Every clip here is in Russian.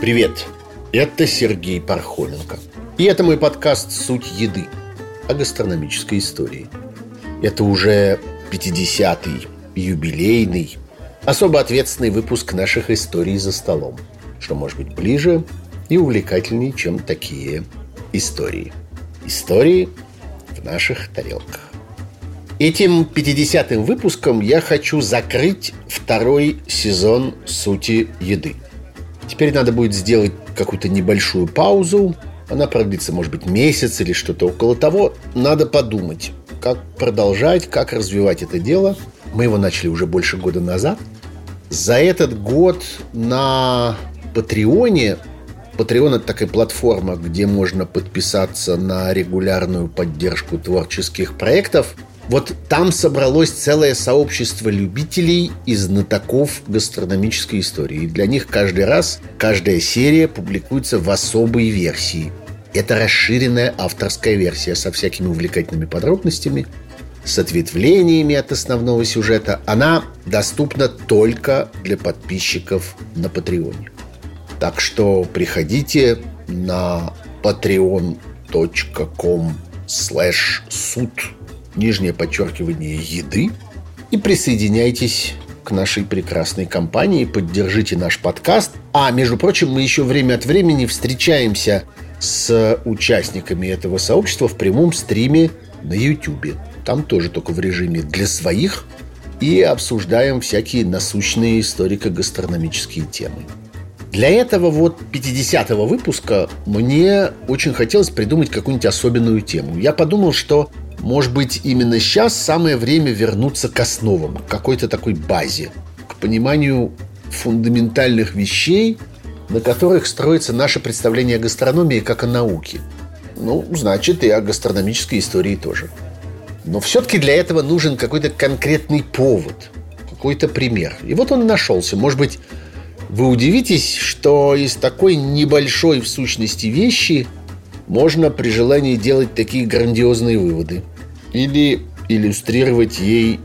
Привет, это Сергей Пархоменко. И это мой подкаст «Суть еды» о гастрономической истории. Это уже 50-й, юбилейный, особо ответственный выпуск наших историй за столом, что может быть ближе и увлекательнее, чем такие истории. Истории в наших тарелках. Этим 50-м выпуском я хочу закрыть второй сезон «Сути еды». Теперь надо будет сделать какую-то небольшую паузу. Она продлится, может быть, месяц или что-то около того. Надо подумать, как продолжать, как развивать это дело. Мы его начали уже больше года назад. За этот год на Патреоне Patreon – это такая платформа, где можно подписаться на регулярную поддержку творческих проектов. Вот там собралось целое сообщество любителей и знатоков гастрономической истории. И для них каждый раз, каждая серия публикуется в особой версии. Это расширенная авторская версия со всякими увлекательными подробностями, с ответвлениями от основного сюжета. Она доступна только для подписчиков на Патреоне. Так что приходите на patreon.com slash суд нижнее подчеркивание еды и присоединяйтесь к нашей прекрасной компании, поддержите наш подкаст. А, между прочим, мы еще время от времени встречаемся с участниками этого сообщества в прямом стриме на YouTube. Там тоже только в режиме для своих и обсуждаем всякие насущные историко-гастрономические темы. Для этого вот 50-го выпуска мне очень хотелось придумать какую-нибудь особенную тему. Я подумал, что может быть, именно сейчас самое время вернуться к основам, к какой-то такой базе, к пониманию фундаментальных вещей, на которых строится наше представление о гастрономии как о науке. Ну, значит, и о гастрономической истории тоже. Но все-таки для этого нужен какой-то конкретный повод, какой-то пример. И вот он нашелся. Может быть, вы удивитесь, что из такой небольшой в сущности вещи можно при желании делать такие грандиозные выводы – или иллюстрировать ей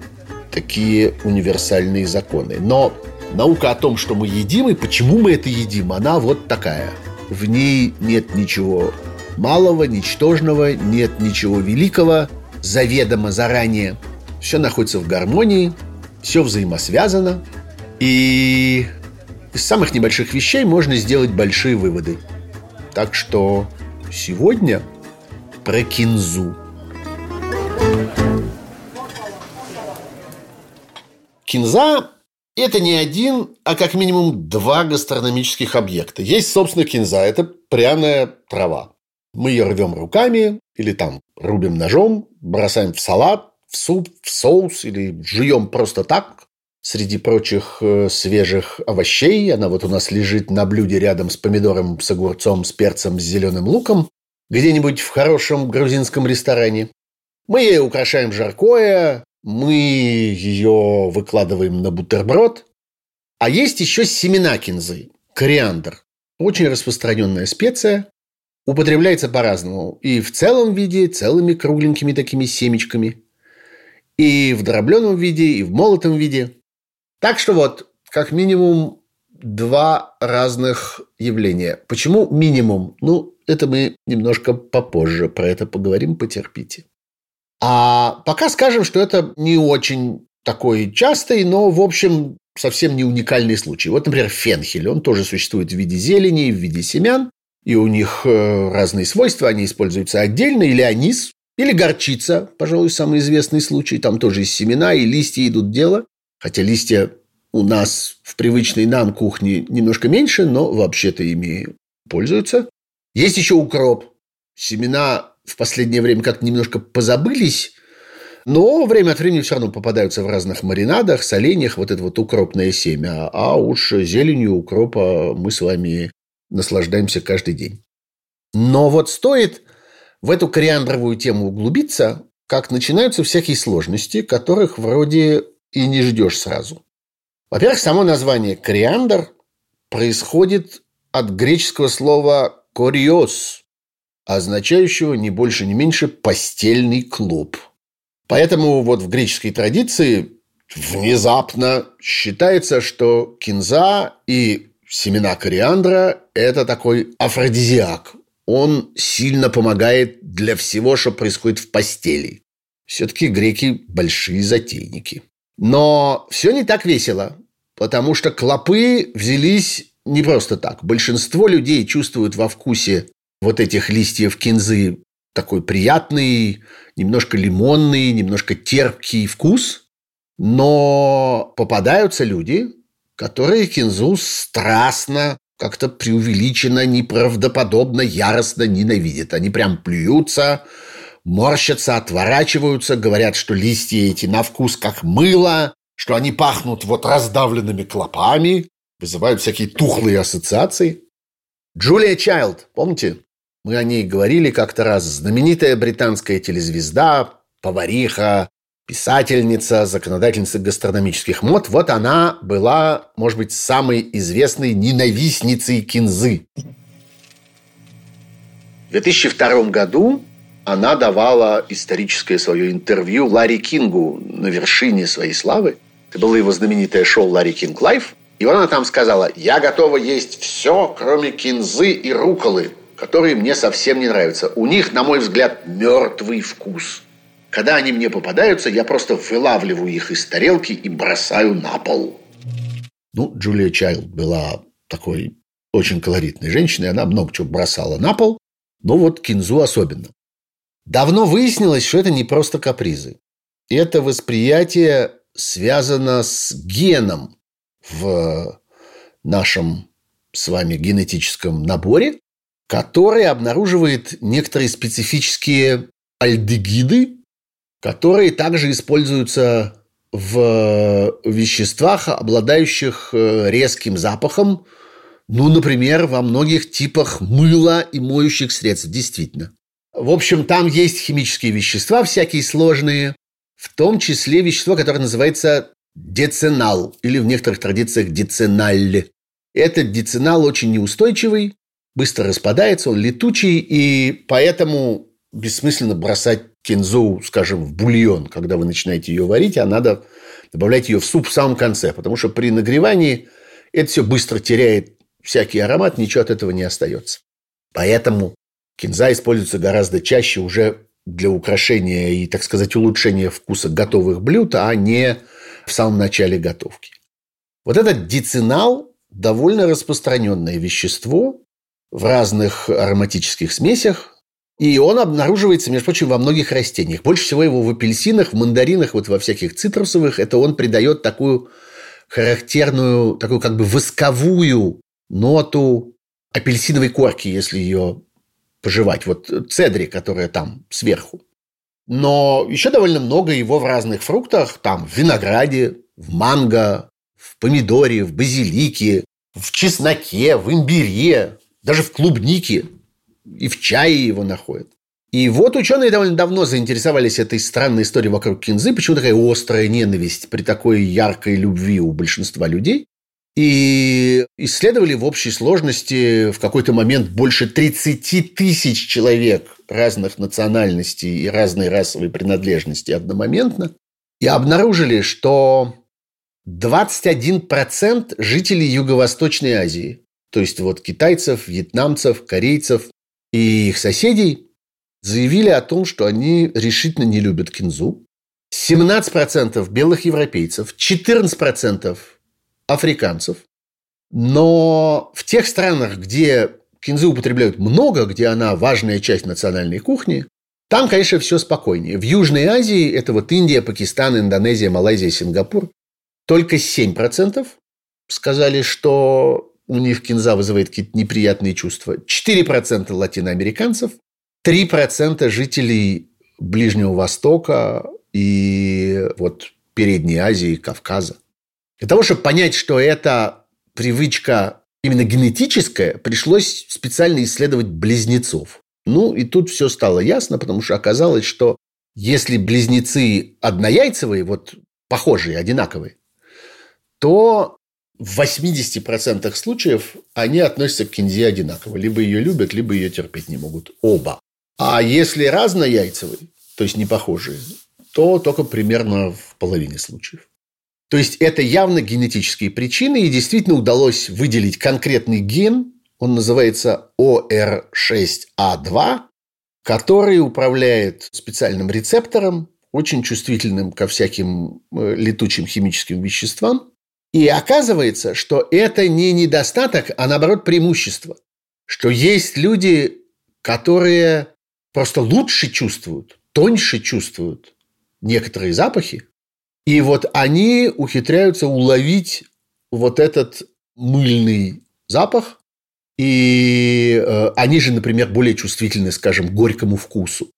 такие универсальные законы. Но наука о том, что мы едим и почему мы это едим, она вот такая. В ней нет ничего малого, ничтожного, нет ничего великого, заведомо заранее. Все находится в гармонии, все взаимосвязано. И из самых небольших вещей можно сделать большие выводы. Так что сегодня про кинзу – Кинза – это не один, а как минимум два гастрономических объекта. Есть, собственно, кинза – это пряная трава. Мы ее рвем руками или там рубим ножом, бросаем в салат, в суп, в соус или жуем просто так. Среди прочих э, свежих овощей она вот у нас лежит на блюде рядом с помидором, с огурцом, с перцем, с зеленым луком, где-нибудь в хорошем грузинском ресторане. Мы ей украшаем жаркое, мы ее выкладываем на бутерброд. А есть еще семена кинзы, кориандр. Очень распространенная специя. Употребляется по-разному. И в целом виде, целыми кругленькими такими семечками. И в дробленом виде, и в молотом виде. Так что вот, как минимум, два разных явления. Почему минимум? Ну, это мы немножко попозже про это поговорим, потерпите. А пока скажем, что это не очень такой частый, но, в общем, совсем не уникальный случай. Вот, например, фенхель. Он тоже существует в виде зелени, в виде семян. И у них э, разные свойства. Они используются отдельно. Или анис, или горчица. Пожалуй, самый известный случай. Там тоже из семена и листья идут дело. Хотя листья у нас в привычной нам кухне немножко меньше, но вообще-то ими пользуются. Есть еще укроп. Семена в последнее время как-то немножко позабылись, но время от времени все равно попадаются в разных маринадах, соленьях, вот это вот укропное семя. А уж зеленью укропа мы с вами наслаждаемся каждый день. Но вот стоит в эту кориандровую тему углубиться, как начинаются всякие сложности, которых вроде и не ждешь сразу. Во-первых, само название кориандр происходит от греческого слова «кориос», означающего не больше, не меньше постельный клуб. Поэтому вот в греческой традиции внезапно считается, что кинза и семена кориандра – это такой афродизиак. Он сильно помогает для всего, что происходит в постели. Все-таки греки – большие затейники. Но все не так весело, потому что клопы взялись не просто так. Большинство людей чувствуют во вкусе вот этих листьев кинзы такой приятный, немножко лимонный, немножко терпкий вкус. Но попадаются люди, которые кинзу страстно, как-то преувеличенно, неправдоподобно, яростно ненавидят. Они прям плюются, морщатся, отворачиваются, говорят, что листья эти на вкус как мыло, что они пахнут вот раздавленными клопами, вызывают всякие тухлые ассоциации. Джулия Чайлд, помните? Мы о ней говорили как-то раз. Знаменитая британская телезвезда, повариха, писательница, законодательница гастрономических мод. Вот она была, может быть, самой известной ненавистницей кинзы. В 2002 году она давала историческое свое интервью Ларри Кингу на вершине своей славы. Это было его знаменитое шоу «Larry King Live». И она там сказала, я готова есть все, кроме кинзы и руколы, которые мне совсем не нравятся. У них, на мой взгляд, мертвый вкус. Когда они мне попадаются, я просто вылавливаю их из тарелки и бросаю на пол. Ну, Джулия Чайлд была такой очень колоритной женщиной. Она много чего бросала на пол. Но вот кинзу особенно. Давно выяснилось, что это не просто капризы. Это восприятие связано с геном в нашем с вами генетическом наборе, который обнаруживает некоторые специфические альдегиды, которые также используются в веществах, обладающих э, резким запахом, ну, например, во многих типах мыла и моющих средств, действительно. В общем, там есть химические вещества всякие сложные, в том числе вещество, которое называется деценал, или в некоторых традициях деценаль. Этот деценал очень неустойчивый, быстро распадается, он летучий, и поэтому бессмысленно бросать кинзу, скажем, в бульон, когда вы начинаете ее варить, а надо добавлять ее в суп в самом конце, потому что при нагревании это все быстро теряет всякий аромат, ничего от этого не остается. Поэтому кинза используется гораздо чаще уже для украшения и, так сказать, улучшения вкуса готовых блюд, а не в самом начале готовки. Вот этот дицинал – довольно распространенное вещество в разных ароматических смесях, и он обнаруживается, между прочим, во многих растениях. Больше всего его в апельсинах, в мандаринах, вот во всяких цитрусовых. Это он придает такую характерную, такую как бы восковую ноту апельсиновой корки, если ее пожевать. Вот цедри, которая там сверху. Но еще довольно много его в разных фруктах. Там в винограде, в манго, в помидоре, в базилике, в чесноке, в имбире, даже в клубнике и в чае его находят. И вот ученые довольно давно заинтересовались этой странной историей вокруг кинзы. Почему такая острая ненависть при такой яркой любви у большинства людей? И исследовали в общей сложности в какой-то момент больше 30 тысяч человек разных национальностей и разной расовой принадлежности одномоментно. И обнаружили, что 21% жителей Юго-Восточной Азии, то есть вот китайцев, вьетнамцев, корейцев, и их соседей заявили о том, что они решительно не любят кинзу. 17% белых европейцев, 14% африканцев. Но в тех странах, где кинзу употребляют много, где она важная часть национальной кухни, там, конечно, все спокойнее. В Южной Азии, это вот Индия, Пакистан, Индонезия, Малайзия, Сингапур, только 7% сказали, что у них кинза вызывает какие-то неприятные чувства. 4% латиноамериканцев, 3% жителей Ближнего Востока и вот Передней Азии, Кавказа. Для того, чтобы понять, что это привычка именно генетическая, пришлось специально исследовать близнецов. Ну, и тут все стало ясно, потому что оказалось, что если близнецы однояйцевые, вот похожие, одинаковые, то в 80% случаев они относятся к кинзе одинаково. Либо ее любят, либо ее терпеть не могут. Оба. А если разнояйцевые, то есть не похожие, то только примерно в половине случаев. То есть это явно генетические причины, и действительно удалось выделить конкретный ген, он называется OR6A2, который управляет специальным рецептором, очень чувствительным ко всяким э, летучим химическим веществам. И оказывается, что это не недостаток, а наоборот преимущество. Что есть люди, которые просто лучше чувствуют, тоньше чувствуют некоторые запахи, и вот они ухитряются уловить вот этот мыльный запах, и э, они же, например, более чувствительны, скажем, к горькому вкусу.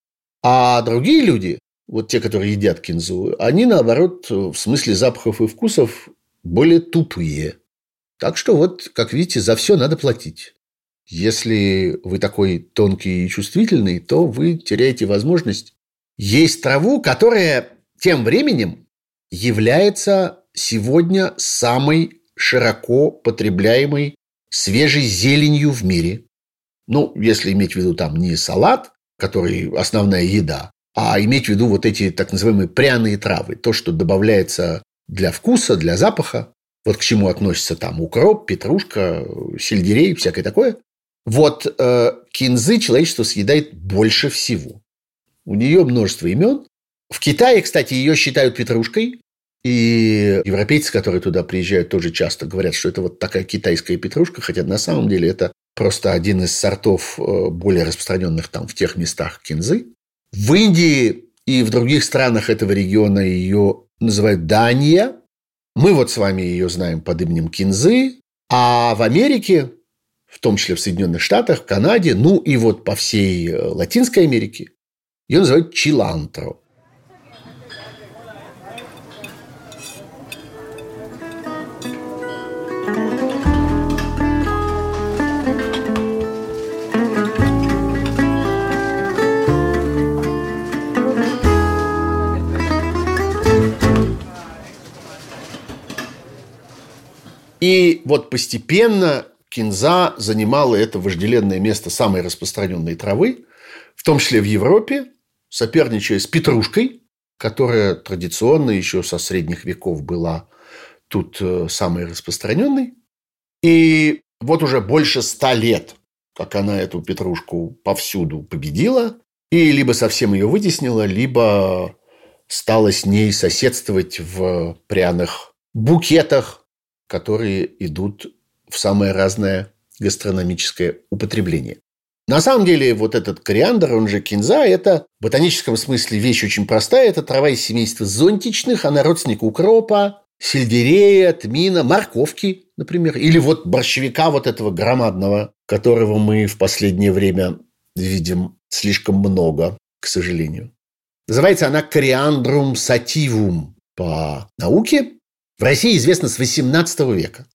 А другие люди, вот те, которые едят кинзу, они, наоборот, в смысле запахов и вкусов более тупые. Так что вот, как видите, за все надо платить. Если вы такой тонкий и чувствительный, то вы теряете возможность есть траву, которая тем временем является сегодня самой широко потребляемой свежей зеленью в мире. Ну, если иметь в виду там не салат, который основная еда, а иметь в виду вот эти так называемые пряные травы, то, что добавляется для вкуса, для запаха, вот к чему относятся там укроп, петрушка, сельдерей, всякое такое. Вот э, кинзы человечество съедает больше всего. У нее множество имен. В Китае, кстати, ее считают петрушкой. И европейцы, которые туда приезжают, тоже часто говорят, что это вот такая китайская петрушка, хотя на самом деле это просто один из сортов э, более распространенных там в тех местах кинзы. В Индии и в других странах этого региона ее называют Дания. Мы вот с вами ее знаем под именем кинзы. А в Америке, в том числе в Соединенных Штатах, в Канаде, ну и вот по всей э, Латинской Америке, ее называют чилантро. И вот постепенно кинза занимала это вожделенное место самой распространенной травы, в том числе в Европе, соперничая с петрушкой, которая традиционно еще со средних веков была тут э, самой распространенной. И вот уже больше ста лет, как она эту петрушку повсюду победила, и либо совсем ее вытеснила, либо стала с ней соседствовать в пряных букетах которые идут в самое разное гастрономическое употребление. На самом деле, вот этот кориандр, он же кинза, это в ботаническом смысле вещь очень простая. Это трава из семейства зонтичных, она родственник укропа, сельдерея, тмина, морковки, например. Или вот борщевика вот этого громадного, которого мы в последнее время видим слишком много, к сожалению. Называется она кориандрум сативум по науке. В России известно с XVIII века.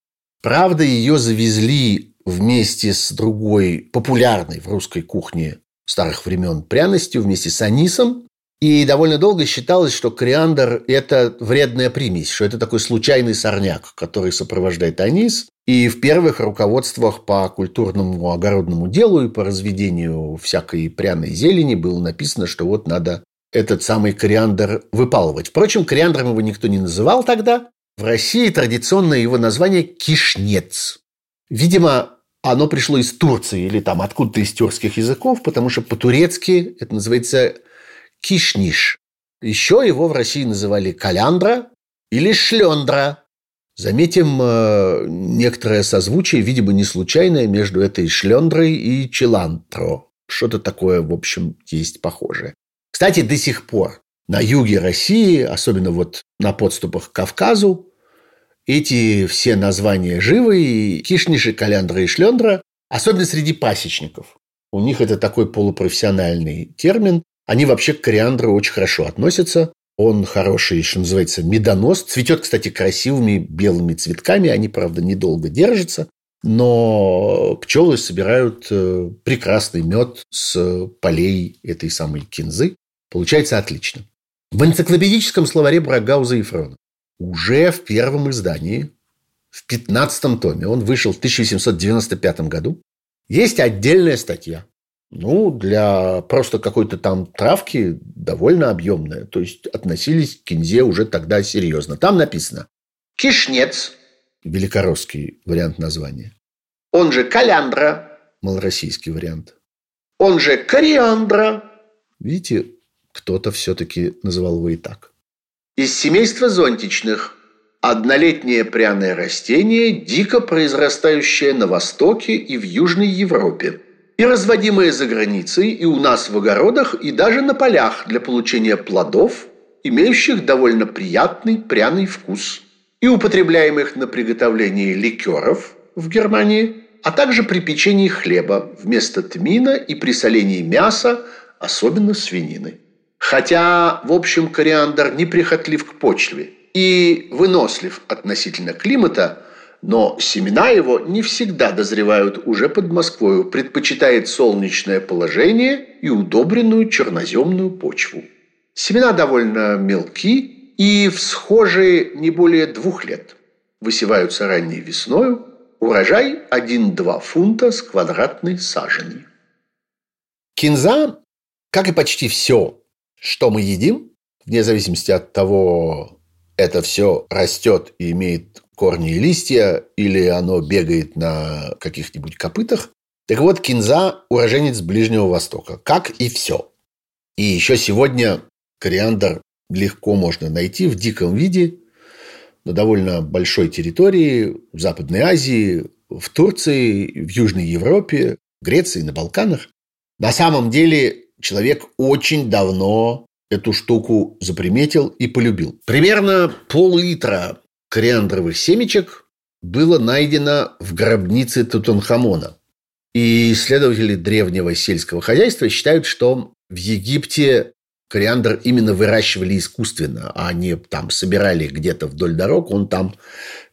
Правда, ее завезли вместе с другой популярной в русской кухне старых времен пряностью, вместе с анисом. И довольно долго считалось, что кориандр – это вредная примесь, что это такой случайный сорняк, который сопровождает анис. И в первых руководствах по культурному огородному делу и по разведению всякой пряной зелени было написано, что вот надо этот самый кориандр выпалывать. Впрочем, кориандром его никто не называл тогда, в России традиционное его название кишнец. Видимо, оно пришло из Турции или там откуда-то из тюркских языков, потому что по-турецки это называется кишниш. Еще его в России называли каляндра или шлендра. Заметим э, некоторое созвучие, видимо, не случайное, между этой шлендрой и челантро. Что-то такое, в общем, есть похожее. Кстати, до сих пор на юге России, особенно вот на подступах к Кавказу, эти все названия живы, и кишниши, каляндра и шлендра, особенно среди пасечников. У них это такой полупрофессиональный термин. Они вообще к кориандру очень хорошо относятся. Он хороший, что называется, медонос. Цветет, кстати, красивыми белыми цветками. Они, правда, недолго держатся. Но пчелы собирают э, прекрасный мед с полей этой самой кинзы. Получается отлично. В энциклопедическом словаре Брагауза и Фрона уже в первом издании, в 15 томе, он вышел в 1895 году, есть отдельная статья, ну, для просто какой-то там травки довольно объемная. То есть относились к кинзе уже тогда серьезно. Там написано «Кишнец». Великоросский вариант названия. Он же каляндра. Малороссийский вариант. Он же кориандра. Видите, кто-то все-таки называл его и так. Из семейства зонтичных. Однолетнее пряное растение, дико произрастающее на Востоке и в Южной Европе – и разводимые за границей, и у нас в огородах, и даже на полях для получения плодов, имеющих довольно приятный пряный вкус, и употребляемых на приготовление ликеров в Германии, а также при печении хлеба вместо тмина и при солении мяса, особенно свинины. Хотя, в общем, кориандр неприхотлив к почве и вынослив относительно климата – но семена его не всегда дозревают уже под Москвою, предпочитает солнечное положение и удобренную черноземную почву. Семена довольно мелки и всхожие не более двух лет. Высеваются ранней весною, урожай 1-2 фунта с квадратной сажени. Кинза, как и почти все, что мы едим, вне зависимости от того, это все растет и имеет корни и листья, или оно бегает на каких-нибудь копытах. Так вот, кинза – уроженец Ближнего Востока, как и все. И еще сегодня кориандр легко можно найти в диком виде на довольно большой территории в Западной Азии, в Турции, в Южной Европе, в Греции, на Балканах. На самом деле человек очень давно эту штуку заприметил и полюбил. Примерно пол-литра кориандровых семечек было найдено в гробнице Тутанхамона. И исследователи древнего сельского хозяйства считают, что в Египте кориандр именно выращивали искусственно, а не там собирали где-то вдоль дорог, он там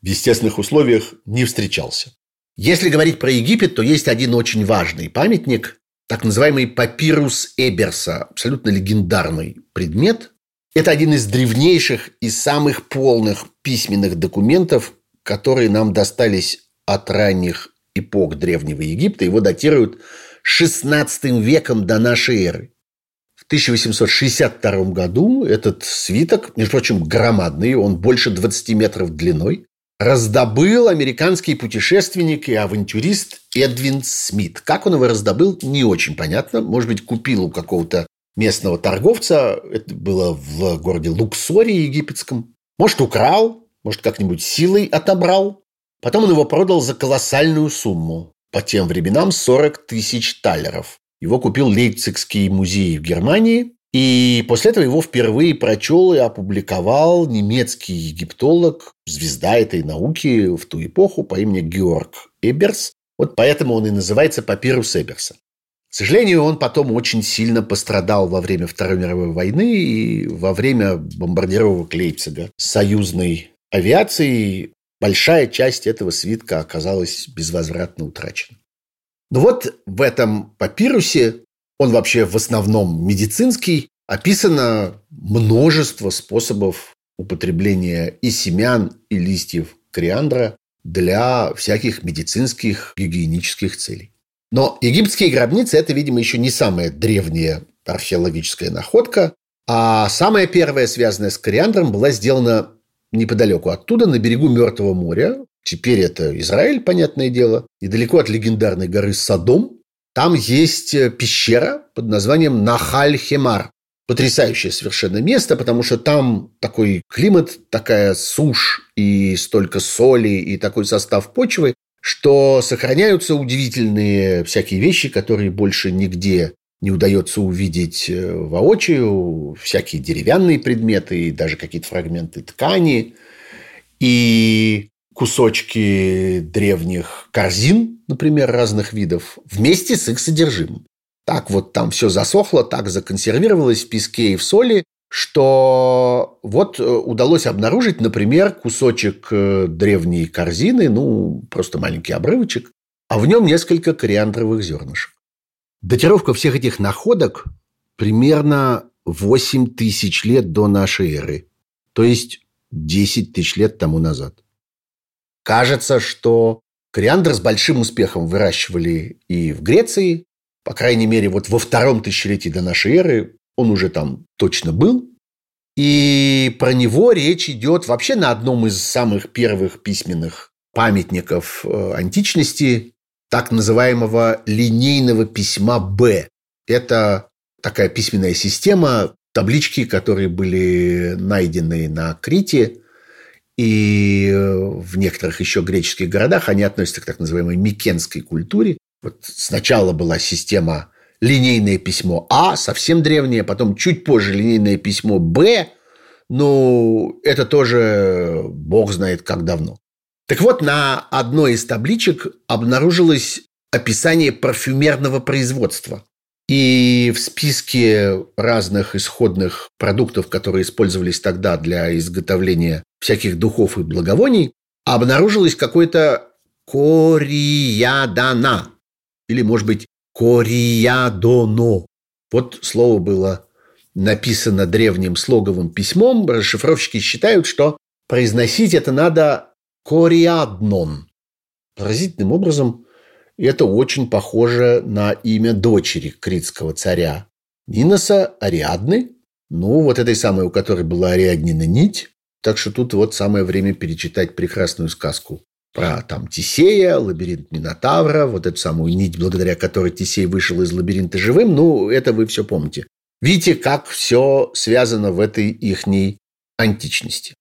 в естественных условиях не встречался. Если говорить про Египет, то есть один очень важный памятник, так называемый папирус Эберса, абсолютно легендарный предмет, это один из древнейших и самых полных письменных документов, которые нам достались от ранних эпох Древнего Египта. Его датируют XVI веком до нашей эры. В 1862 году этот свиток, между прочим, громадный, он больше 20 метров длиной, раздобыл американский путешественник и авантюрист Эдвин Смит. Как он его раздобыл, не очень понятно. Может быть, купил у какого-то местного торговца. Это было в городе Луксоре египетском. Может, украл, может, как-нибудь силой отобрал. Потом он его продал за колоссальную сумму. По тем временам 40 тысяч талеров. Его купил Лейпцигский музей в Германии. И после этого его впервые прочел и опубликовал немецкий египтолог, звезда этой науки в ту эпоху по имени Георг Эберс. Вот поэтому он и называется «Папирус Эберса». К сожалению, он потом очень сильно пострадал во время Второй мировой войны и во время бомбардировок Лейпцига союзной авиацией. Большая часть этого свитка оказалась безвозвратно утрачена. Но вот в этом папирусе, он вообще в основном медицинский, описано множество способов употребления и семян, и листьев кориандра для всяких медицинских гигиенических целей. Но египетские гробницы – это, видимо, еще не самая древняя археологическая находка. А самая первая, связанная с кориандром, была сделана неподалеку оттуда, на берегу Мертвого моря. Теперь это Израиль, понятное дело. Недалеко от легендарной горы Садом. Там есть э, пещера под названием Нахаль-Хемар. Потрясающее совершенно место, потому что там такой климат, такая сушь и столько соли и такой состав почвы, что сохраняются удивительные всякие вещи, которые больше нигде не удается увидеть э, воочию, всякие деревянные предметы, даже какие-то фрагменты ткани и кусочки древних корзин, например, разных видов, вместе с их содержимым. Так вот там все засохло, так законсервировалось в песке и в соли, что вот э, удалось обнаружить, например, кусочек э, древней корзины, ну, просто маленький обрывочек, а в нем несколько кориандровых зернышек. Датировка всех этих находок примерно 8 тысяч лет до нашей эры, то есть 10 тысяч лет тому назад. Кажется, что кориандр с большим успехом выращивали и в Греции, по крайней мере, вот во втором тысячелетии до нашей эры он уже там точно был. И про него речь идет вообще на одном из самых первых письменных памятников э, античности, так называемого линейного письма «Б». Это такая письменная система, таблички, которые были найдены на Крите и в некоторых еще греческих городах, они относятся к так называемой микенской культуре. Вот сначала была система линейное письмо А, совсем древнее, потом чуть позже линейное письмо Б, ну, это тоже бог знает как давно. Так вот, на одной из табличек обнаружилось описание парфюмерного производства. И в списке разных исходных продуктов, которые использовались тогда для изготовления всяких духов и благовоний, обнаружилось какое-то кориадана. Или, может быть, кориадоно. Вот слово было написано древним слоговым письмом. Расшифровщики считают, что произносить это надо кориаднон. Поразительным образом это очень похоже на имя дочери критского царя Ниноса Ариадны, ну, вот этой самой, у которой была Ариаднина нить. Так что тут вот самое время перечитать прекрасную сказку про там Тисея, лабиринт Минотавра, вот эту самую нить, благодаря которой Тисей вышел из лабиринта живым. Ну, это вы все помните. Видите, как все связано в этой ихней античности.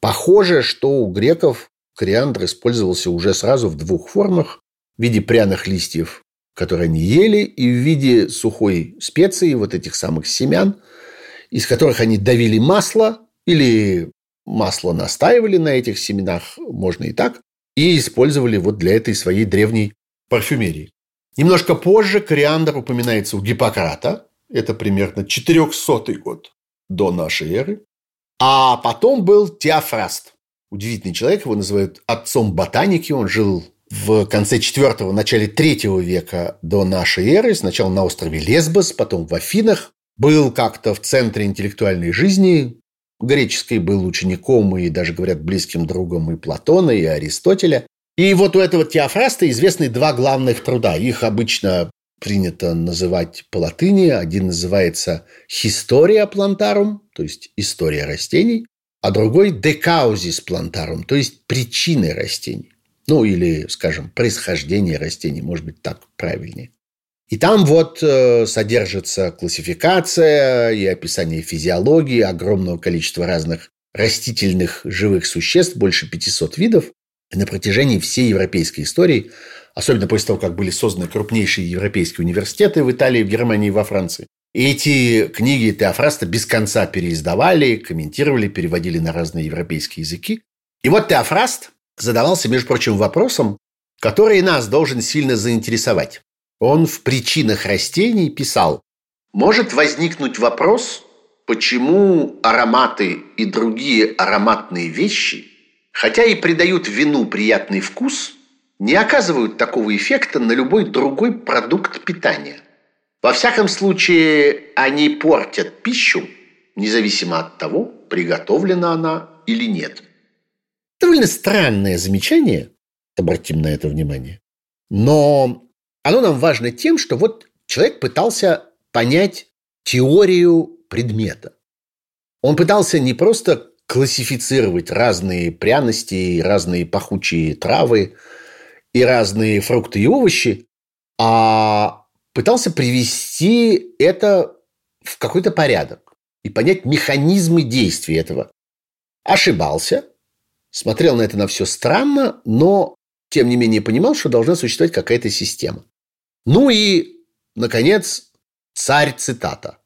Похоже, что у греков кориандр использовался уже сразу в двух формах в виде пряных листьев, которые они ели, и в виде сухой специи, вот этих самых семян, из которых они давили масло или масло настаивали на этих семенах, можно и так, и использовали вот для этой своей древней парфюмерии. Немножко позже кориандр упоминается у Гиппократа, это примерно 400 год до нашей эры. А потом был Теофраст. Удивительный человек, его называют отцом ботаники. Он жил в конце IV – начале III века до нашей эры, сначала на острове Лесбос, потом в Афинах, был как-то в центре интеллектуальной жизни греческой, был учеником и даже, говорят, близким другом и Платона, и Аристотеля. И вот у этого Теофраста известны два главных труда. Их обычно принято называть по латыни. Один называется «Historia plantarum», то есть «История растений», а другой «De causis plantarum», то есть «Причины растений». Ну, или, скажем, происхождение растений, может быть, так правильнее. И там вот э, содержится классификация и описание физиологии огромного количества разных растительных живых существ, больше 500 видов. На протяжении всей европейской истории, особенно после того, как были созданы крупнейшие европейские университеты в Италии, в Германии и во Франции, и эти книги Теофраста без конца переиздавали, комментировали, переводили на разные европейские языки. И вот Теофраст задавался, между прочим, вопросом, который нас должен сильно заинтересовать. Он в «Причинах растений» писал, «Может возникнуть вопрос, почему ароматы и другие ароматные вещи, хотя и придают вину приятный вкус, не оказывают такого эффекта на любой другой продукт питания. Во всяком случае, они портят пищу, независимо от того, приготовлена она или нет». Довольно странное замечание, обратим на это внимание. Но оно нам важно тем, что вот человек пытался понять теорию предмета. Он пытался не просто классифицировать разные пряности, разные пахучие травы и разные фрукты и овощи, а пытался привести это в какой-то порядок и понять механизмы действия этого. Ошибался, смотрел на это на все странно, но тем не менее понимал, что должна существовать какая-то система. Ну и, наконец, царь цитата.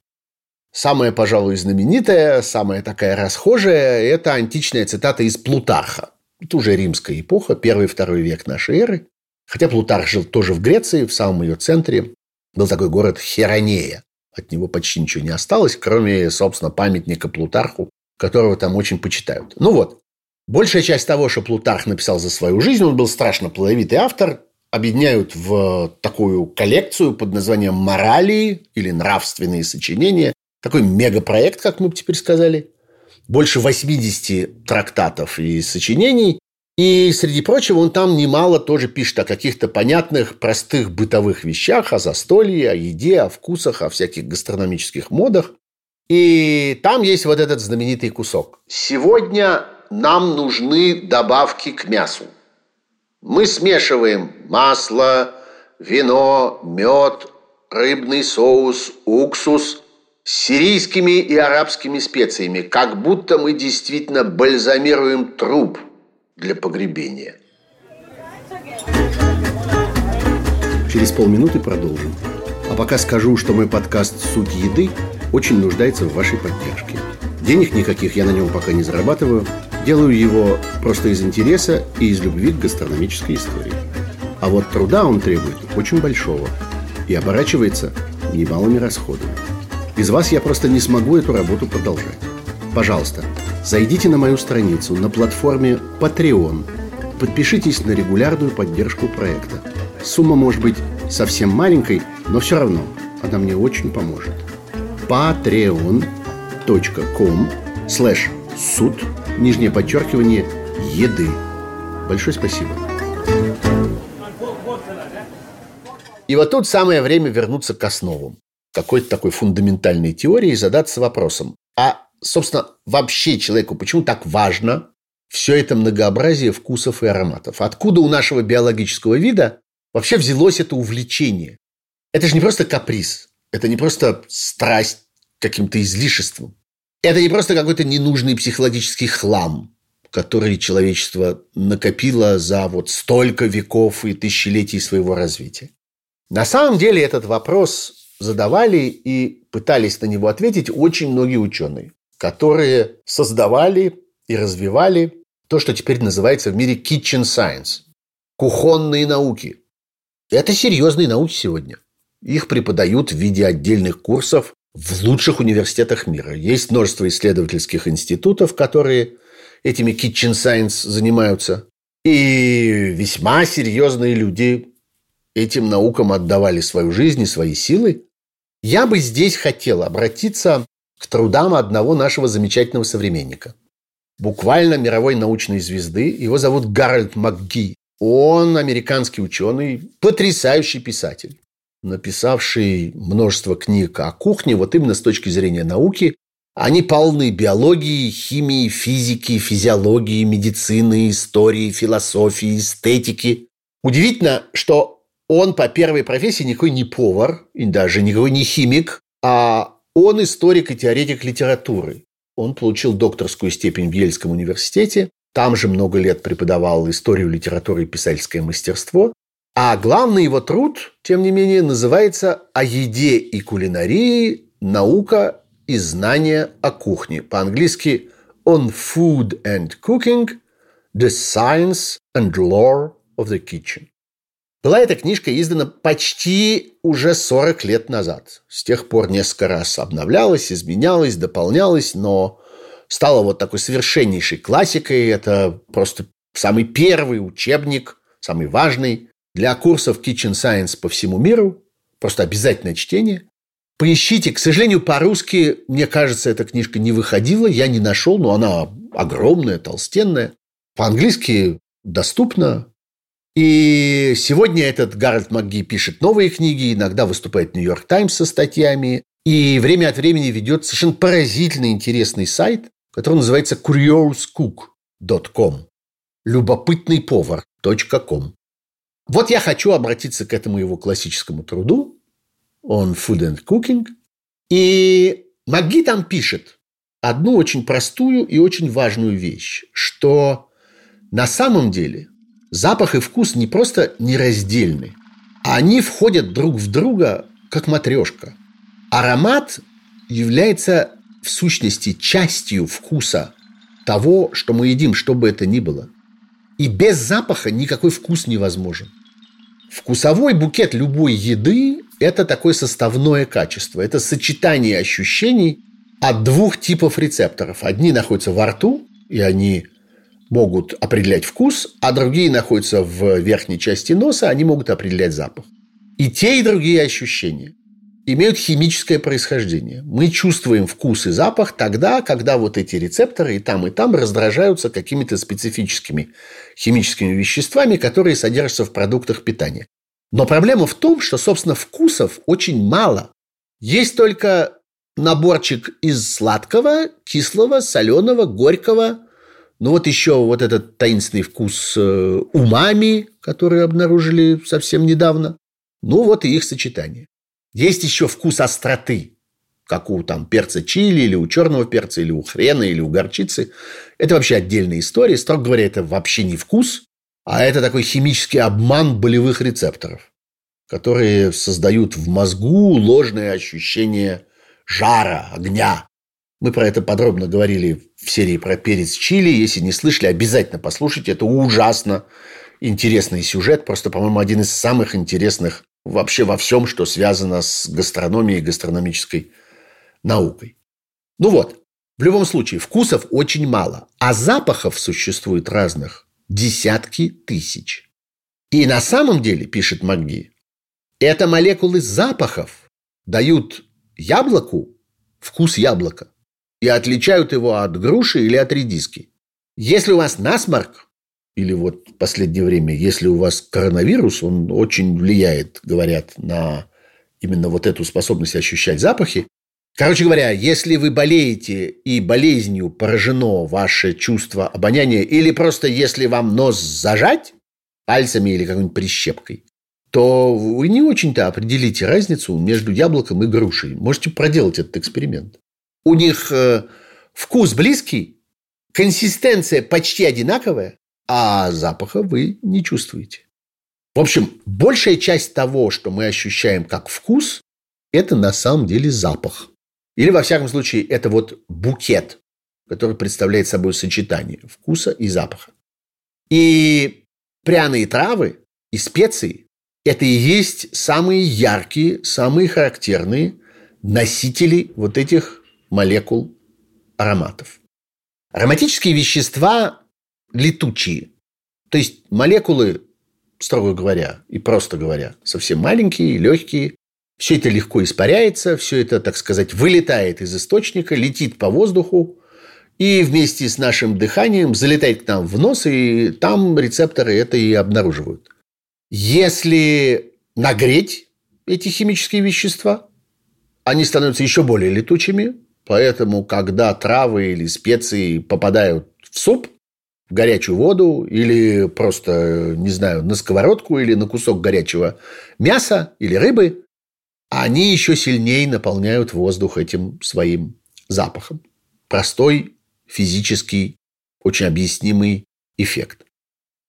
Самая, пожалуй, знаменитая, самая такая расхожая – это античная цитата из Плутарха. Это уже римская эпоха, первый второй век нашей эры. Хотя Плутарх жил тоже в Греции, в самом ее центре. Был такой город Херонея. От него почти ничего не осталось, кроме, собственно, памятника Плутарху, которого там очень почитают. Ну вот, Большая часть того, что Плутарх написал за свою жизнь, он был страшно плодовитый автор, объединяют в такую коллекцию под названием «Морали» или «Нравственные сочинения». Такой мегапроект, как мы бы теперь сказали. Больше 80 трактатов и сочинений. И, среди прочего, он там немало тоже пишет о каких-то понятных, простых бытовых вещах, о застолье, о еде, о вкусах, о всяких гастрономических модах. И там есть вот этот знаменитый кусок. Сегодня нам нужны добавки к мясу. Мы смешиваем масло, вино, мед, рыбный соус, уксус с сирийскими и арабскими специями, как будто мы действительно бальзамируем труп для погребения. Через полминуты продолжим. А пока скажу, что мой подкаст «Суть еды» очень нуждается в вашей поддержке. Денег никаких я на нем пока не зарабатываю. Делаю его просто из интереса и из любви к гастрономической истории. А вот труда он требует очень большого и оборачивается немалыми расходами. Без вас я просто не смогу эту работу продолжать. Пожалуйста, зайдите на мою страницу на платформе Patreon. Подпишитесь на регулярную поддержку проекта. Сумма может быть совсем маленькой, но все равно она мне очень поможет. patreon.com слэш суд, нижнее подчеркивание, еды. Большое спасибо. И вот тут самое время вернуться к основам какой-то такой фундаментальной теории и задаться вопросом, а, собственно, вообще человеку почему так важно все это многообразие вкусов и ароматов? Откуда у нашего биологического вида вообще взялось это увлечение? Это же не просто каприз, это не просто страсть каким-то излишеством. Это не просто какой-то ненужный психологический хлам, который человечество накопило за вот столько веков и тысячелетий своего развития. На самом деле этот вопрос задавали и пытались на него ответить очень многие ученые, которые создавали и развивали то, что теперь называется в мире kitchen science – кухонные науки. Это серьезные науки сегодня. Их преподают в виде отдельных курсов в лучших университетах мира. Есть множество исследовательских институтов, которые этими kitchen science занимаются. И весьма серьезные люди этим наукам отдавали свою жизнь и свои силы. Я бы здесь хотел обратиться к трудам одного нашего замечательного современника. Буквально мировой научной звезды. Его зовут Гарольд МакГи. Он американский ученый, потрясающий писатель, написавший множество книг о кухне, вот именно с точки зрения науки. Они полны биологии, химии, физики, физиологии, медицины, истории, философии, эстетики. Удивительно, что он по первой профессии никакой не повар, и даже никакой не химик, а он историк и теоретик литературы. Он получил докторскую степень в Ельском университете, там же много лет преподавал историю литературы и писательское мастерство. А главный его труд, тем не менее, называется «О еде и кулинарии. Наука и знания о кухне». По-английски «On Food and Cooking. The Science and Lore of the Kitchen». Была эта книжка издана почти уже 40 лет назад. С тех пор несколько раз обновлялась, изменялась, дополнялась, но стала вот такой совершеннейшей классикой. Это просто самый первый учебник, самый важный для курсов Kitchen Science по всему миру. Просто обязательное чтение. Поищите. К сожалению, по-русски, мне кажется, эта книжка не выходила. Я не нашел, но она огромная, толстенная. По-английски доступна. И сегодня этот Гарольд МакГи пишет новые книги, иногда выступает в Нью-Йорк Таймс со статьями, и время от времени ведет совершенно поразительно интересный сайт, который называется curiouscook.com любопытный повар.com. Вот я хочу обратиться к этому его классическому труду on food and cooking. И МакГи там пишет одну очень простую и очень важную вещь, что на самом деле – Запах и вкус не просто нераздельны, а они входят друг в друга, как матрешка. Аромат является в сущности частью вкуса того, что мы едим, что бы это ни было. И без запаха никакой вкус невозможен. Вкусовой букет любой еды – это такое составное качество. Это сочетание ощущений от двух типов рецепторов. Одни находятся во рту, и они могут определять вкус, а другие находятся в верхней части носа, они могут определять запах. И те, и другие ощущения. Имеют химическое происхождение. Мы чувствуем вкус и запах тогда, когда вот эти рецепторы и там, и там раздражаются какими-то специфическими химическими веществами, которые содержатся в продуктах питания. Но проблема в том, что, собственно, вкусов очень мало. Есть только наборчик из сладкого, кислого, соленого, горького. Ну вот еще вот этот таинственный вкус э, умами, который обнаружили совсем недавно. Ну вот и их сочетание. Есть еще вкус остроты, как у там перца чили, или у черного перца, или у хрена, или у горчицы. Это вообще отдельная история. Строго говоря, это вообще не вкус, а это такой химический обман болевых рецепторов, которые создают в мозгу ложное ощущение жара, огня. Мы про это подробно говорили в серии про перец чили. Если не слышали, обязательно послушайте. Это ужасно интересный сюжет. Просто, по-моему, один из самых интересных вообще во всем, что связано с гастрономией и гастрономической наукой. Ну вот, в любом случае, вкусов очень мало, а запахов существует разных десятки тысяч. И на самом деле, пишет МакГи, это молекулы запахов дают яблоку вкус яблока и отличают его от груши или от редиски. Если у вас насморк, или вот в последнее время, если у вас коронавирус, он очень влияет, говорят, на именно вот эту способность ощущать запахи. Короче говоря, если вы болеете и болезнью поражено ваше чувство обоняния, или просто если вам нос зажать пальцами или какой-нибудь прищепкой, то вы не очень-то определите разницу между яблоком и грушей. Можете проделать этот эксперимент. У них э, вкус близкий, консистенция почти одинаковая, а запаха вы не чувствуете. В общем, большая часть того, что мы ощущаем как вкус, это на самом деле запах. Или, во всяком случае, это вот букет, который представляет собой сочетание вкуса и запаха. И пряные травы и специи – это и есть самые яркие, самые характерные носители вот этих молекул ароматов. Ароматические вещества летучие. То есть молекулы, строго говоря, и просто говоря, совсем маленькие, легкие. Все это легко испаряется, все это, так сказать, вылетает из источника, летит по воздуху, и вместе с нашим дыханием залетает к нам в нос, и там рецепторы это и обнаруживают. Если нагреть эти химические вещества, они становятся еще более летучими, поэтому, когда травы или специи попадают в суп, в горячую воду или просто, не знаю, на сковородку или на кусок горячего мяса или рыбы, они еще сильнее наполняют воздух этим своим запахом. Простой физический, очень объяснимый эффект.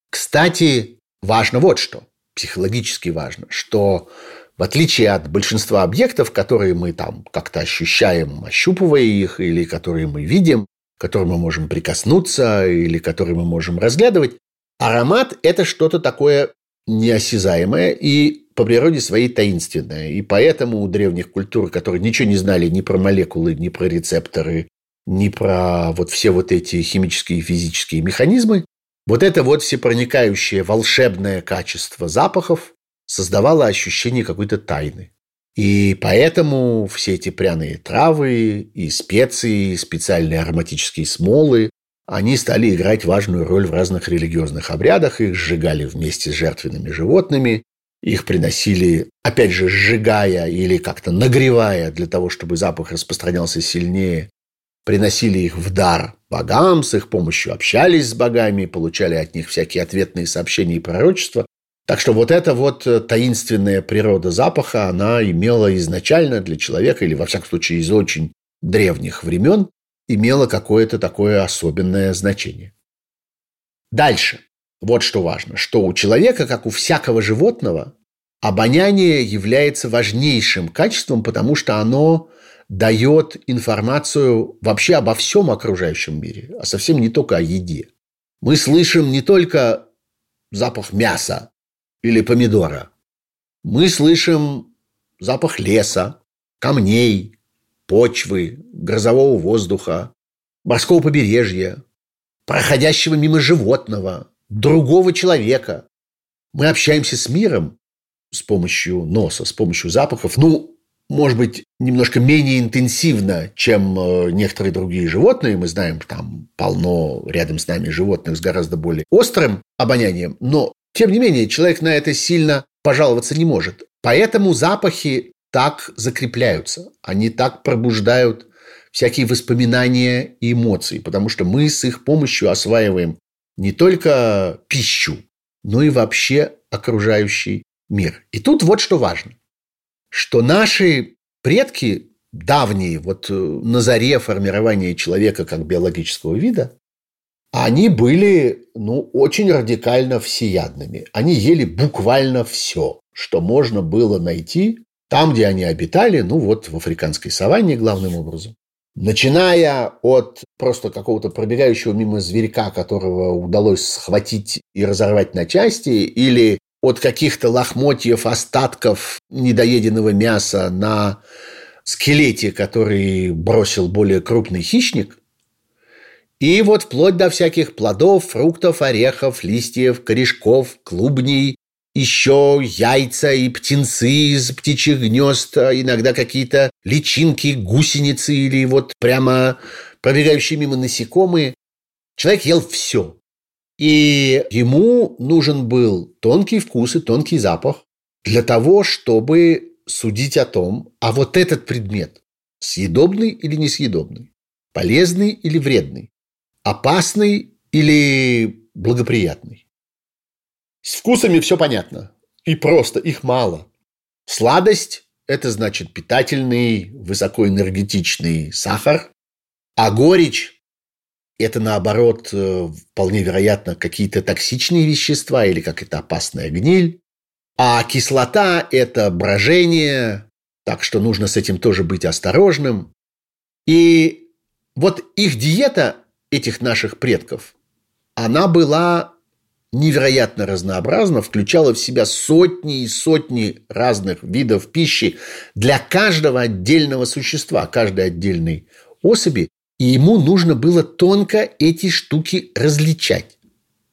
Кстати, важно вот что, психологически важно, что в отличие от большинства объектов, которые мы там как-то ощущаем, ощупывая их, или которые мы видим, к которым мы можем прикоснуться или которые мы можем разглядывать. Аромат – это что-то такое неосязаемое и по природе своей таинственное. И поэтому у древних культур, которые ничего не знали ни про молекулы, ни про рецепторы, ни про вот все вот эти химические и физические механизмы, вот это вот всепроникающее волшебное качество запахов создавало ощущение какой-то тайны. И поэтому все эти пряные травы и специи, специальные ароматические смолы, они стали играть важную роль в разных религиозных обрядах. Их сжигали вместе с жертвенными животными. Их приносили, опять же, сжигая или как-то нагревая для того, чтобы запах распространялся сильнее. Приносили их в дар богам, с их помощью общались с богами, получали от них всякие ответные сообщения и пророчества. Так что вот эта вот э, таинственная природа запаха, она имела изначально для человека, или во всяком случае из очень древних времен, имела какое-то такое особенное значение. Дальше. Вот что важно, что у человека, как у всякого животного, обоняние является важнейшим качеством, потому что оно дает информацию вообще обо всем окружающем мире, а совсем не только о еде. Мы слышим не только запах мяса, или помидора. Мы слышим запах леса, камней, почвы, грозового воздуха, морского побережья, проходящего мимо животного, другого человека. Мы общаемся с миром с помощью носа, с помощью запахов. Ну, может быть, немножко менее интенсивно, чем э, некоторые другие животные. Мы знаем, там полно рядом с нами животных с гораздо более острым обонянием. Но, тем не менее, человек на это сильно пожаловаться не может. Поэтому запахи так закрепляются. Они так пробуждают всякие воспоминания и эмоции, потому что мы с их помощью осваиваем не только пищу, но и вообще окружающий мир. И тут вот что важно, что наши предки давние, вот э, на заре формирования человека как биологического вида, они были ну, очень радикально всеядными. Они ели буквально все, что можно было найти там, где они обитали, ну вот в африканской саванне главным образом. Начиная от просто какого-то пробегающего мимо зверька, которого удалось схватить и разорвать на части, или от каких-то лохмотьев, остатков недоеденного мяса на скелете, который бросил более крупный хищник, и вот вплоть до всяких плодов, фруктов, орехов, листьев, корешков, клубней, еще яйца и птенцы из птичьих гнезд, а иногда какие-то личинки, гусеницы или вот прямо пробегающие мимо насекомые. Человек ел все. И ему нужен был тонкий вкус и тонкий запах для того, чтобы судить о том, а вот этот предмет съедобный или несъедобный, полезный или вредный, опасный или благоприятный. С вкусами все понятно. И просто, их мало. Сладость – это значит питательный, высокоэнергетичный сахар. А горечь – это, наоборот, э, вполне вероятно, какие-то токсичные вещества или какая-то опасная гниль. А кислота – это брожение, так что нужно с этим тоже быть осторожным. И вот их диета, этих наших предков, она была невероятно разнообразна, включала в себя сотни и сотни разных видов пищи для каждого отдельного существа, каждой отдельной особи, и ему нужно было тонко эти штуки различать.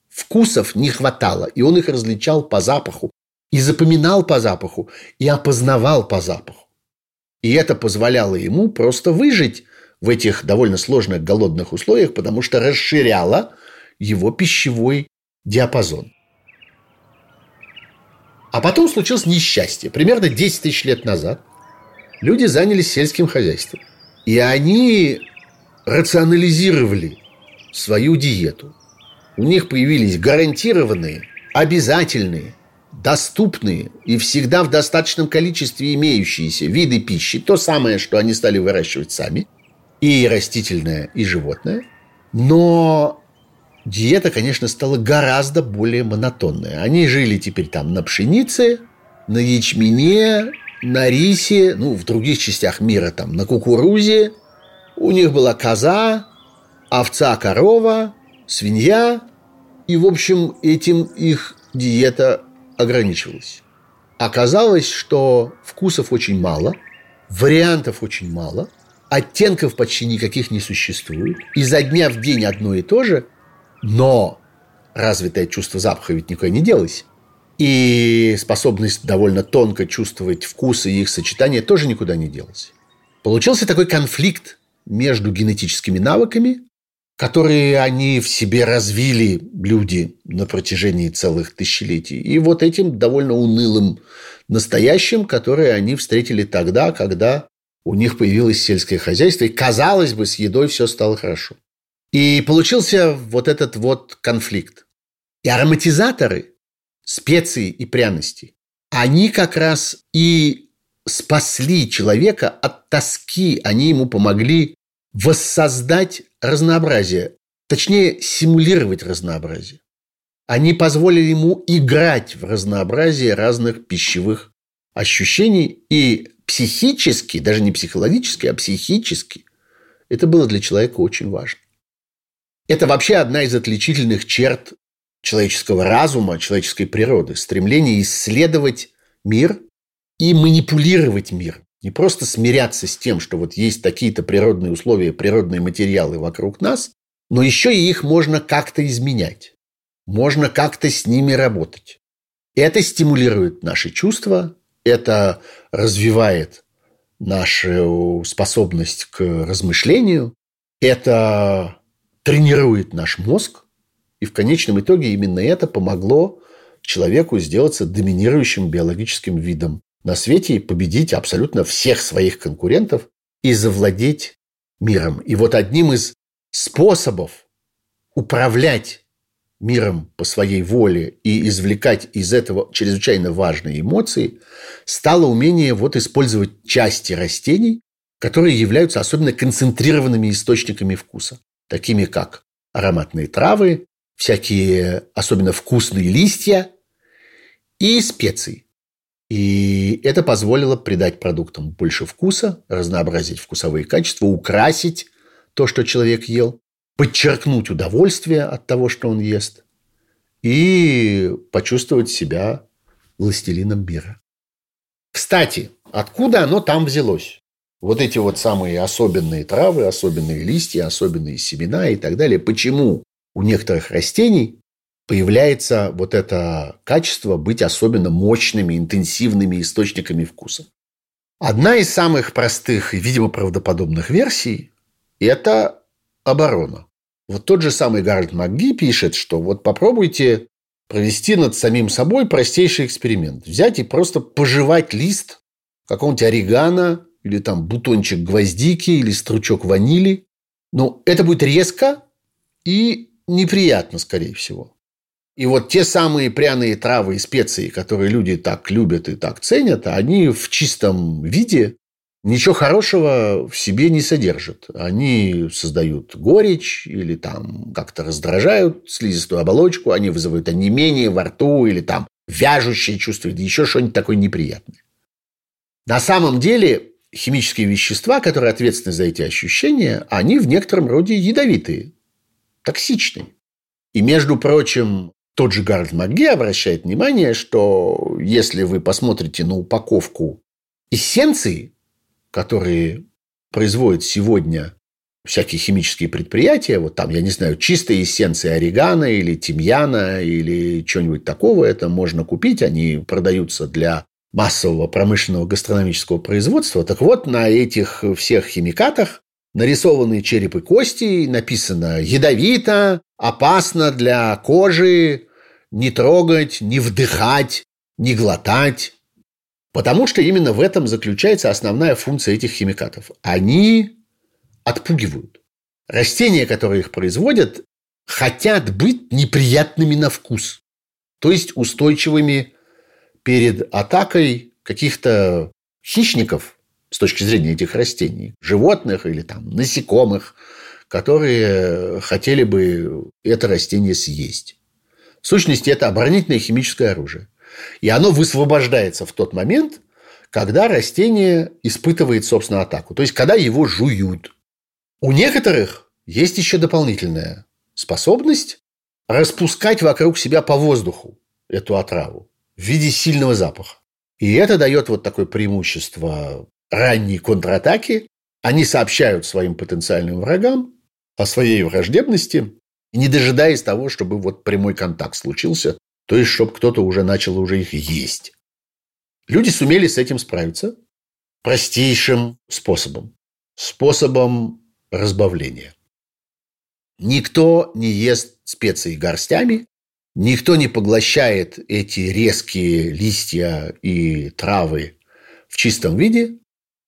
Вкусов не хватало, и он их различал по запаху, и запоминал по запаху, и опознавал по запаху. И это позволяло ему просто выжить в этих довольно сложных голодных условиях, потому что расширяло его пищевой диапазон. А потом случилось несчастье. Примерно 10 тысяч лет назад люди занялись сельским хозяйством. И они рационализировали свою диету. У них появились гарантированные, обязательные, доступные и всегда в достаточном количестве имеющиеся виды пищи. То самое, что они стали выращивать сами. И растительное, и животное. Но диета, конечно, стала гораздо более монотонная. Они жили теперь там на пшенице, на ячмене, на рисе, ну, в других частях мира там на кукурузе. У них была коза, овца, корова, свинья. И, в общем, этим их диета ограничивалась. Оказалось, что вкусов очень мало, вариантов очень мало, оттенков почти никаких не существует. Изо дня в день одно и то же – но развитое чувство запаха ведь никуда не делось. И способность довольно тонко чувствовать вкусы и их сочетания тоже никуда не делась. Получился такой конфликт между генетическими навыками, которые они в себе развили, люди, на протяжении целых тысячелетий, и вот этим довольно унылым настоящим, которое они встретили тогда, когда у них появилось сельское хозяйство, и, казалось бы, с едой все стало хорошо. И получился вот этот вот конфликт. И ароматизаторы, специи и пряности, они как раз и спасли человека от тоски, они ему помогли воссоздать разнообразие, точнее, симулировать разнообразие. Они позволили ему играть в разнообразие разных пищевых ощущений и психически, даже не психологически, а психически, это было для человека очень важно. Это вообще одна из отличительных черт человеческого разума, человеческой природы. Стремление исследовать мир и манипулировать мир. Не просто смиряться с тем, что вот есть такие-то природные условия, природные материалы вокруг нас, но еще и их можно как-то изменять. Можно как-то с ними работать. Это стимулирует наши чувства, это развивает нашу способность к размышлению, это тренирует наш мозг, и в конечном итоге именно это помогло человеку сделаться доминирующим биологическим видом на свете и победить абсолютно всех своих конкурентов и завладеть миром. И вот одним из способов управлять миром по своей воле и извлекать из этого чрезвычайно важные эмоции, стало умение вот использовать части растений, которые являются особенно концентрированными источниками вкуса, такими как ароматные травы, всякие особенно вкусные листья и специи. И это позволило придать продуктам больше вкуса, разнообразить вкусовые качества, украсить то, что человек ел, подчеркнуть удовольствие от того, что он ест, и почувствовать себя властелином мира. Кстати, откуда оно там взялось? Вот эти вот самые особенные травы, особенные листья, особенные семена и так далее. Почему у некоторых растений появляется вот это качество быть особенно мощными, интенсивными источниками вкуса? Одна из самых простых и, видимо, правдоподобных версий – это оборона. Вот тот же самый Гарольд МакГи пишет, что вот попробуйте провести над самим собой простейший эксперимент. Взять и просто пожевать лист какого-нибудь орегано или там бутончик гвоздики или стручок ванили. Но это будет резко и неприятно, скорее всего. И вот те самые пряные травы и специи, которые люди так любят и так ценят, они в чистом виде ничего хорошего в себе не содержат. Они создают горечь или там как-то раздражают слизистую оболочку, они вызывают онемение во рту или там вяжущее чувство, или еще что-нибудь такое неприятное. На самом деле химические вещества, которые ответственны за эти ощущения, они в некотором роде ядовитые, токсичные. И, между прочим, тот же Гарольд Маги обращает внимание, что если вы посмотрите на упаковку эссенции, которые производят сегодня всякие химические предприятия, вот там, я не знаю, чистые эссенции орегано или тимьяна или чего-нибудь такого, это можно купить, они продаются для массового промышленного гастрономического производства. Так вот, на этих всех химикатах нарисованы череп и кости, написано «ядовито», «опасно для кожи», «не трогать», «не вдыхать», «не глотать». Потому что именно в этом заключается основная функция этих химикатов. Они отпугивают. Растения, которые их производят, хотят быть неприятными на вкус. То есть устойчивыми перед атакой каких-то хищников с точки зрения этих растений, животных или там насекомых, которые хотели бы это растение съесть. В сущности, это оборонительное химическое оружие. И оно высвобождается в тот момент, когда растение испытывает, собственно, атаку. То есть, когда его жуют. У некоторых есть еще дополнительная способность распускать вокруг себя по воздуху эту отраву в виде сильного запаха. И это дает вот такое преимущество ранней контратаки. Они сообщают своим потенциальным врагам о своей враждебности, не дожидаясь того, чтобы вот прямой контакт случился, то есть, чтобы кто-то уже начал уже их есть. Люди сумели с этим справиться простейшим способом. Способом разбавления. Никто не ест специи горстями, Никто не поглощает эти резкие листья и травы в чистом виде,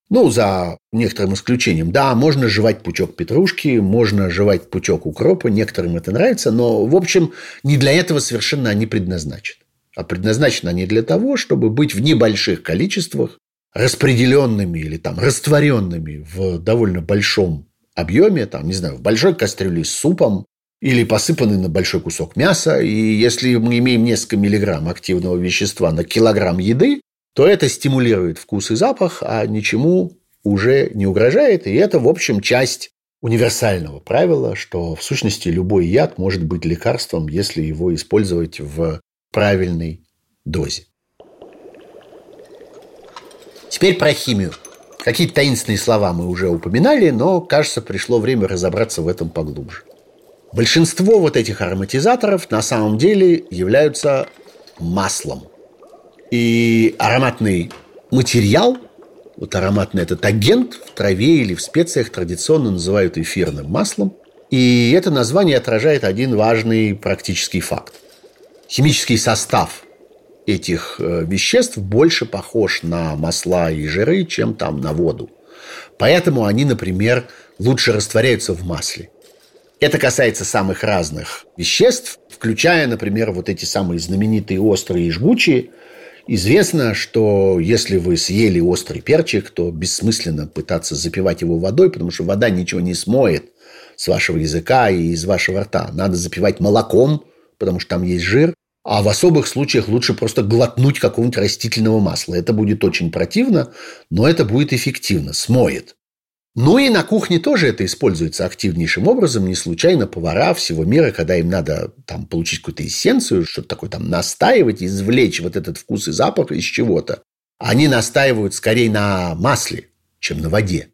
ну, за некоторым исключением. Да, можно жевать пучок петрушки, можно жевать пучок укропа, некоторым это нравится, но, в общем, не для этого совершенно они предназначены. А предназначены они для того, чтобы быть в небольших количествах распределенными или там растворенными в довольно большом объеме, там, не знаю, в большой кастрюле с супом, или посыпаны на большой кусок мяса. И если мы имеем несколько миллиграмм активного вещества на килограмм еды, то это стимулирует вкус и запах, а ничему уже не угрожает. И это, в общем, часть универсального правила, что в сущности любой яд может быть лекарством, если его использовать в правильной дозе. Теперь про химию. Какие-то таинственные слова мы уже упоминали, но, кажется, пришло время разобраться в этом поглубже. Большинство вот этих ароматизаторов на самом деле являются маслом. И ароматный материал Вот ароматный этот агент в траве или в специях традиционно называют эфирным маслом. И это название отражает один важный практический факт. Химический состав этих э, веществ больше похож на масла и жиры, чем там на воду. Поэтому они, например, лучше растворяются в масле. Это касается самых разных веществ, включая, например, вот эти самые знаменитые острые и жгучие. Известно, что если вы съели острый перчик, то бессмысленно пытаться запивать его водой, потому что вода ничего не смоет с вашего языка и из вашего рта. Надо запивать молоком, потому что там есть жир. А в особых случаях лучше просто глотнуть какого-нибудь растительного масла. Это будет очень противно, но это будет эффективно, смоет. Ну и на кухне тоже это используется активнейшим образом. Не случайно повара всего мира, когда им надо там, получить какую-то эссенцию, что-то такое там настаивать, извлечь вот этот вкус и запах из чего-то, они настаивают скорее на масле, чем на воде.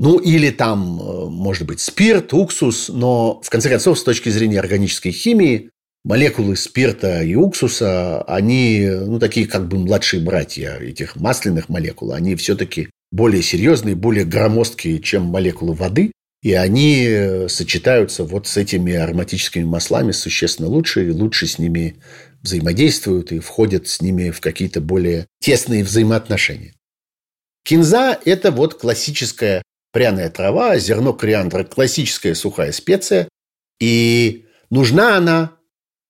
Ну, или там, э, может быть, спирт, уксус, но, в конце концов, с точки зрения органической химии, молекулы спирта и уксуса, они, ну, такие как бы младшие братья этих масляных молекул, они все-таки более серьезные, более громоздкие, чем молекулы воды, и они э, сочетаются вот с этими ароматическими маслами существенно лучше, и лучше с ними взаимодействуют и входят с ними в какие-то более тесные взаимоотношения. Кинза – это вот классическая пряная трава, зерно кориандра – классическая сухая специя, и нужна она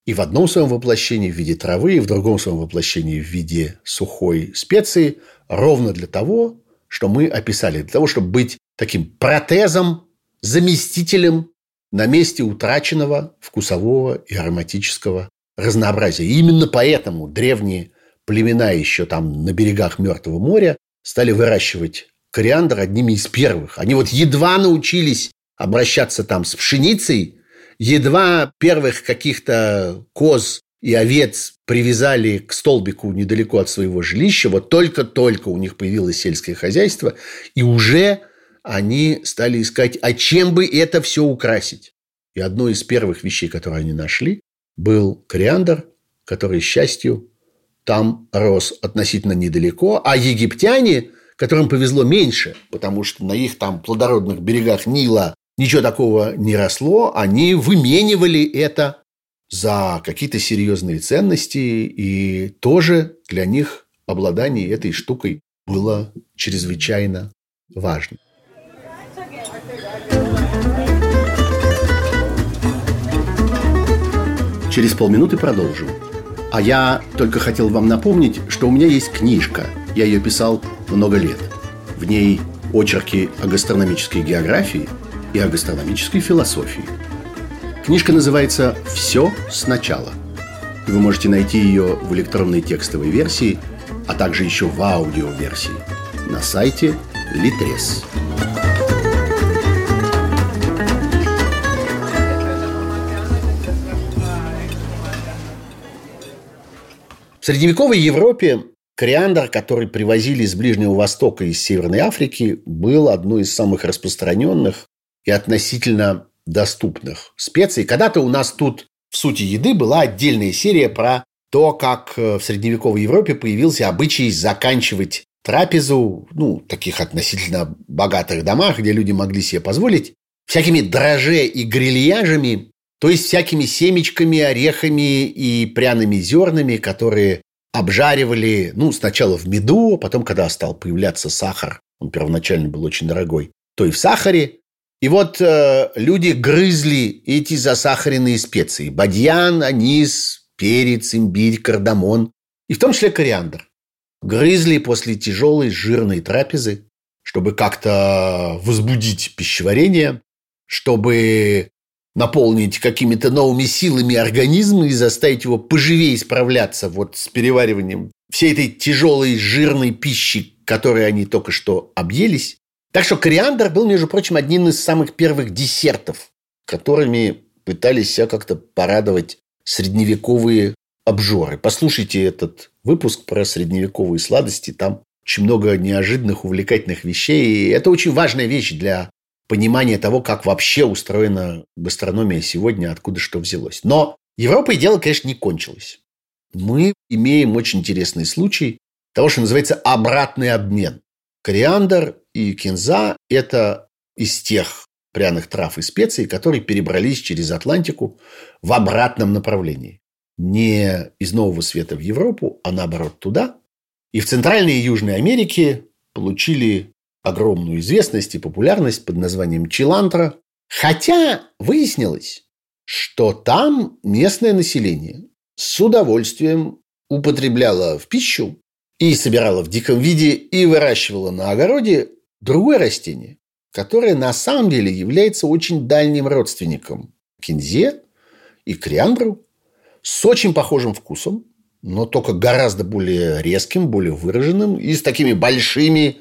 и в одном своем воплощении в виде травы, и в другом своем воплощении в виде сухой специи, ровно для того, что мы описали, для того, чтобы быть таким протезом, заместителем на месте утраченного вкусового и ароматического разнообразия. И именно поэтому древние племена еще там на берегах Мертвого моря стали выращивать кориандр одними из первых. Они вот едва научились обращаться там с пшеницей, едва первых каких-то коз и овец привязали к столбику недалеко от своего жилища. Вот только-только у них появилось сельское хозяйство, и уже они стали искать, а чем бы это все украсить. И одной из первых вещей, которые они нашли, был кориандр, который, счастью, там рос относительно недалеко, а египтяне, которым повезло меньше, потому что на их там плодородных берегах Нила ничего такого не росло, они выменивали это за какие-то серьезные ценности, и тоже для них обладание этой штукой было чрезвычайно важно. Через полминуты продолжим. А я только хотел вам напомнить, что у меня есть книжка. Я ее писал много лет. В ней очерки о гастрономической географии и о гастрономической философии – Книжка называется «Все сначала». Вы можете найти ее в электронной текстовой версии, а также еще в аудиоверсии на сайте Litres. В средневековой Европе кориандр, который привозили из Ближнего Востока и из Северной Африки, был одной из самых распространенных и относительно доступных специй. Когда-то у нас тут в сути еды была отдельная серия про то, как э, в средневековой Европе появился обычай заканчивать трапезу, ну, таких относительно богатых домах, где люди могли себе позволить, всякими дроже и грильяжами, то есть всякими семечками, орехами и пряными зернами, которые обжаривали, ну, сначала в меду, а потом, когда стал появляться сахар, он первоначально был очень дорогой, то и в сахаре, и вот э, люди грызли эти засахаренные специи. Бадьян, анис, перец, имбирь, кардамон. И в том числе кориандр. Грызли после тяжелой жирной трапезы, чтобы как-то возбудить пищеварение, чтобы наполнить какими-то новыми силами организм и заставить его поживее справляться вот с перевариванием всей этой тяжелой жирной пищи, которой они только что объелись. Так что кориандр был, между прочим, одним из самых первых десертов, которыми пытались себя как-то порадовать средневековые обжоры. Послушайте этот выпуск про средневековые сладости. Там очень много неожиданных, увлекательных вещей. И это очень важная вещь для понимания того, как вообще устроена гастрономия сегодня, откуда что взялось. Но Европой дело, конечно, не кончилось. Мы имеем очень интересный случай того, что называется обратный обмен. Кориандр и кинза – это из тех пряных трав и специй, которые перебрались через Атлантику в обратном направлении. Не из Нового Света в Европу, а наоборот туда. И в Центральной и Южной Америке получили огромную известность и популярность под названием чилантра. Хотя выяснилось, что там местное население с удовольствием употребляла в пищу и собирала в диком виде и выращивала на огороде другое растение, которое на самом деле является очень дальним родственником кинзе и кориандру с очень похожим вкусом, но только гораздо более резким, более выраженным и с такими большими,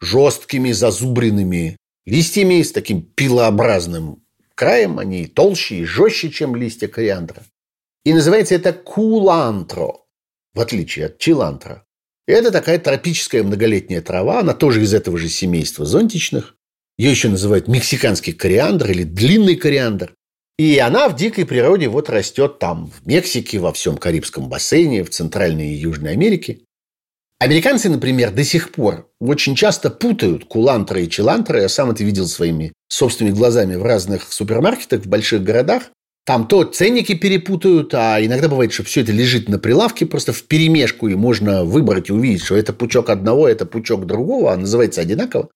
жесткими, зазубренными листьями, с таким пилообразным краем. Они толще и жестче, чем листья кориандра. И называется это кулантро, в отличие от Это такая тропическая многолетняя трава, она тоже из этого же семейства зонтичных. Ее еще называют мексиканский кориандр или длинный кориандр. И она в дикой природе вот растет там, в Мексике, во всем Карибском бассейне, в Центральной и Южной Америке. Американцы, например, до сих пор очень часто путают кулантры и чилантры. Я сам это видел своими собственными глазами в разных супермаркетах в больших городах. Там то ценники перепутают, а иногда бывает, что все это лежит на прилавке просто в перемешку, и можно выбрать и увидеть, что это пучок одного, это пучок другого, а называется одинаково.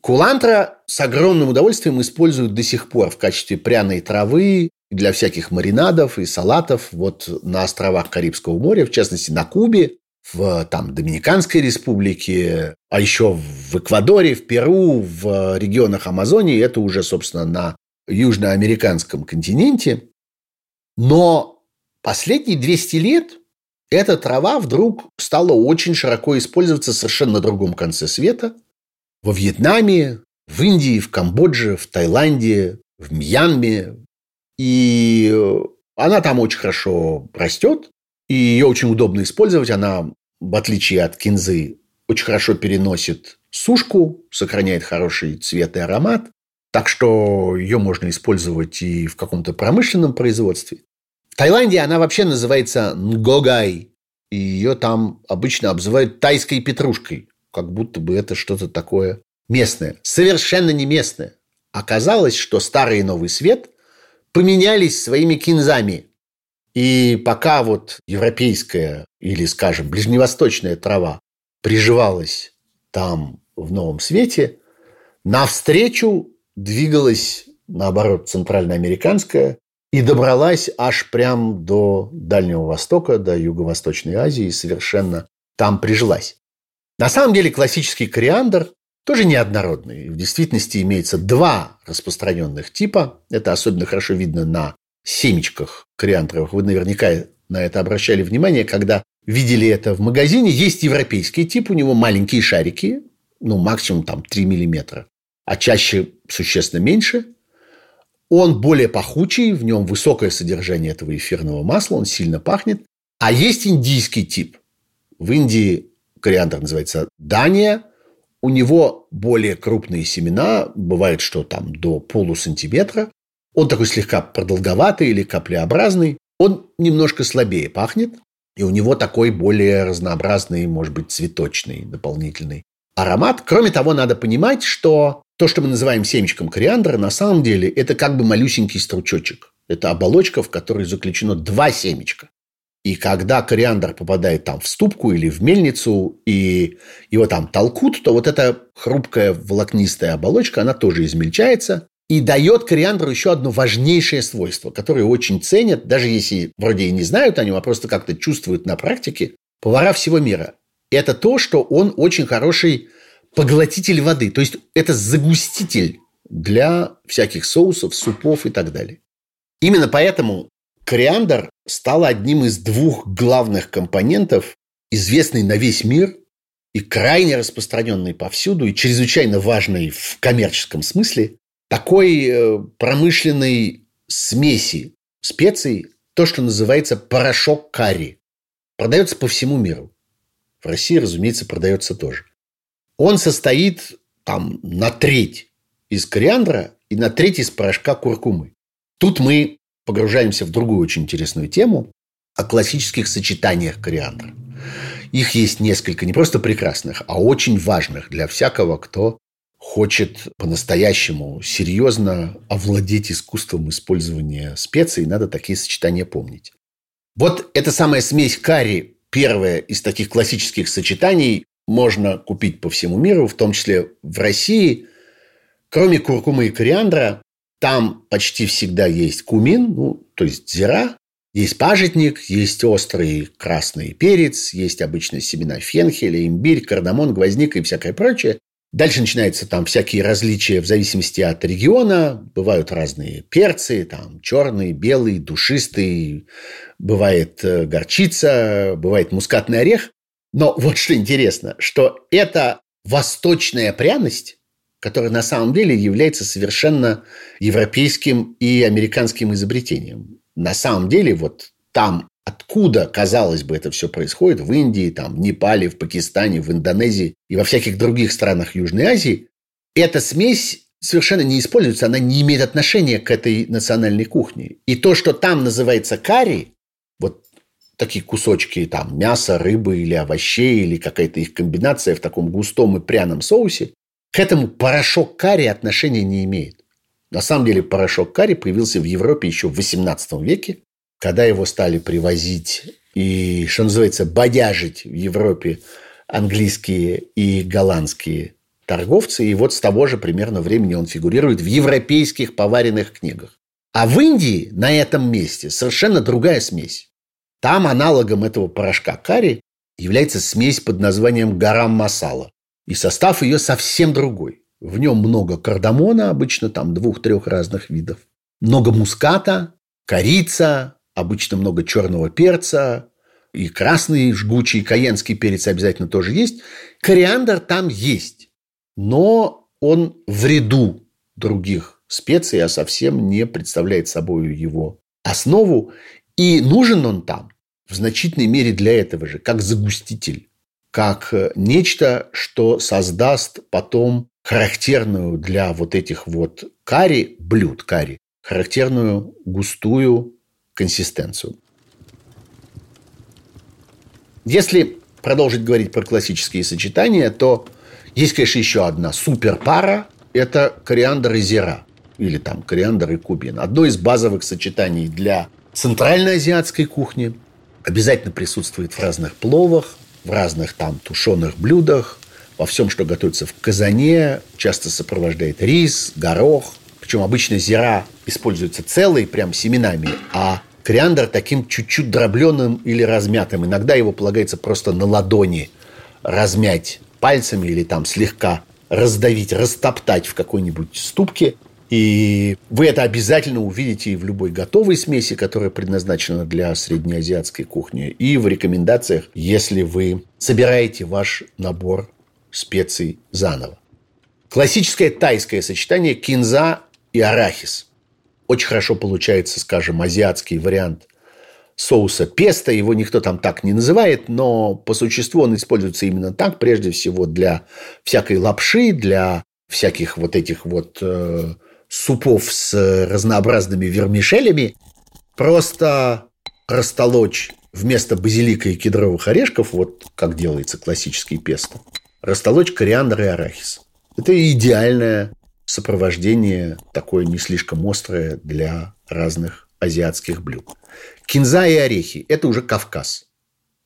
Кулантра с огромным удовольствием используют до сих пор в качестве пряной травы для всяких маринадов и салатов вот на островах Карибского моря, в частности на Кубе, в там, Доминиканской республике, а еще в Эквадоре, в Перу, в регионах Амазонии. Это уже, собственно, на южноамериканском континенте. Но последние 200 лет эта трава вдруг стала очень широко использоваться совершенно на другом конце света. Во Вьетнаме, в Индии, в Камбодже, в Таиланде, в Мьянме. И она там очень хорошо растет. И ее очень удобно использовать. Она, в отличие от кинзы, очень хорошо переносит сушку, сохраняет хороший цвет и аромат. Так что ее можно использовать и в каком-то промышленном производстве. В Таиланде она вообще называется нгогай. И ее там обычно обзывают тайской петрушкой. Как будто бы это что-то такое местное. Совершенно не местное. Оказалось, что старый и новый свет поменялись своими кинзами. И пока вот европейская или, скажем, ближневосточная трава приживалась там в новом свете, навстречу двигалась, наоборот, центральноамериканская и добралась аж прям до Дальнего Востока, до Юго-Восточной Азии и совершенно там прижилась. На самом деле классический кориандр тоже неоднородный. В действительности имеется два распространенных типа. Это особенно хорошо видно на семечках кориандровых. Вы наверняка на это обращали внимание, когда видели это в магазине. Есть европейский тип, у него маленькие шарики, ну, максимум там 3 миллиметра а чаще существенно меньше. Он более пахучий, в нем высокое содержание этого эфирного масла, он сильно пахнет. А есть индийский тип. В Индии кориандр называется Дания. У него более крупные семена, бывает, что там до полусантиметра. Он такой слегка продолговатый или каплеобразный. Он немножко слабее пахнет, и у него такой более разнообразный, может быть, цветочный дополнительный аромат. Кроме того, надо понимать, что то, что мы называем семечком кориандра, на самом деле это как бы малюсенький стручочек. Это оболочка, в которой заключено два семечка. И когда кориандр попадает там в ступку или в мельницу, и его там толкут, то вот эта хрупкая волокнистая оболочка, она тоже измельчается и дает кориандру еще одно важнейшее свойство, которое очень ценят, даже если вроде и не знают о нем, а просто как-то чувствуют на практике, повара всего мира. Это то, что он очень хороший поглотитель воды. То есть это загуститель для всяких соусов, супов и так далее. Именно поэтому кориандр стал одним из двух главных компонентов, известный на весь мир и крайне распространенный повсюду, и чрезвычайно важный в коммерческом смысле, такой э, промышленной смеси специй, то, что называется порошок карри. Продается по всему миру. В России, разумеется, продается тоже. Он состоит там на треть из кориандра и на треть из порошка куркумы. Тут мы погружаемся в другую очень интересную тему о классических сочетаниях кориандра. Их есть несколько не просто прекрасных, а очень важных для всякого, кто хочет по-настоящему серьезно овладеть искусством использования специй, надо такие сочетания помнить. Вот эта самая смесь карри, первая из таких классических сочетаний, можно купить по всему миру, в том числе в России. Кроме куркумы и кориандра, там почти всегда есть кумин, ну, то есть зира, есть пажитник, есть острый красный перец, есть обычные семена фенхеля, имбирь, кардамон, гвоздика и всякое прочее. Дальше начинаются там всякие различия в зависимости от региона. Бывают разные перцы, там черный, белый, душистый. Бывает э, горчица, бывает мускатный орех. Но вот что интересно, что это восточная пряность, которая на самом деле является совершенно европейским и американским изобретением. На самом деле вот там Откуда, казалось бы, это все происходит в Индии, там, в Непале, в Пакистане, в Индонезии и во всяких других странах Южной Азии, эта смесь совершенно не используется, она не имеет отношения к этой национальной кухне. И то, что там называется карри, вот такие кусочки там мяса, рыбы или овощей, или какая-то их комбинация в таком густом и пряном соусе, к этому порошок карри отношения не имеет. На самом деле порошок карри появился в Европе еще в XVIII веке когда его стали привозить и, что называется, бодяжить в Европе английские и голландские торговцы, и вот с того же примерно времени он фигурирует в европейских поваренных книгах. А в Индии на этом месте совершенно другая смесь. Там аналогом этого порошка карри является смесь под названием гарам масала. И состав ее совсем другой. В нем много кардамона, обычно там двух-трех разных видов. Много муската, корица, обычно много черного перца, и красный жгучий каенский перец обязательно тоже есть. Кориандр там есть, но он в ряду других специй, а совсем не представляет собой его основу. И нужен он там в значительной мере для этого же, как загуститель, как нечто, что создаст потом характерную для вот этих вот карри, блюд карри, характерную густую консистенцию. Если продолжить говорить про классические сочетания, то есть, конечно, еще одна суперпара – это кориандр и зира. Или там кориандр и кубин. Одно из базовых сочетаний для центральноазиатской кухни. Обязательно присутствует в разных пловах, в разных там тушеных блюдах, во всем, что готовится в казане. Часто сопровождает рис, горох. Причем обычно зира используется целой, прям семенами, а кориандр таким чуть-чуть дробленым или размятым. Иногда его полагается просто на ладони размять пальцами или там слегка раздавить, растоптать в какой-нибудь ступке. И вы это обязательно увидите и в любой готовой смеси, которая предназначена для среднеазиатской кухни, и в рекомендациях, если вы собираете ваш набор специй заново. Классическое тайское сочетание кинза и арахис. Очень хорошо получается, скажем, азиатский вариант соуса песто. Его никто там так не называет, но по существу он используется именно так, прежде всего для всякой лапши, для всяких вот этих вот э, супов с разнообразными вермишелями. Просто растолочь вместо базилика и кедровых орешков, вот как делается классический песто, растолочь кориандр и арахис. Это идеальная сопровождение такое не слишком острое для разных азиатских блюд. Кинза и орехи – это уже Кавказ.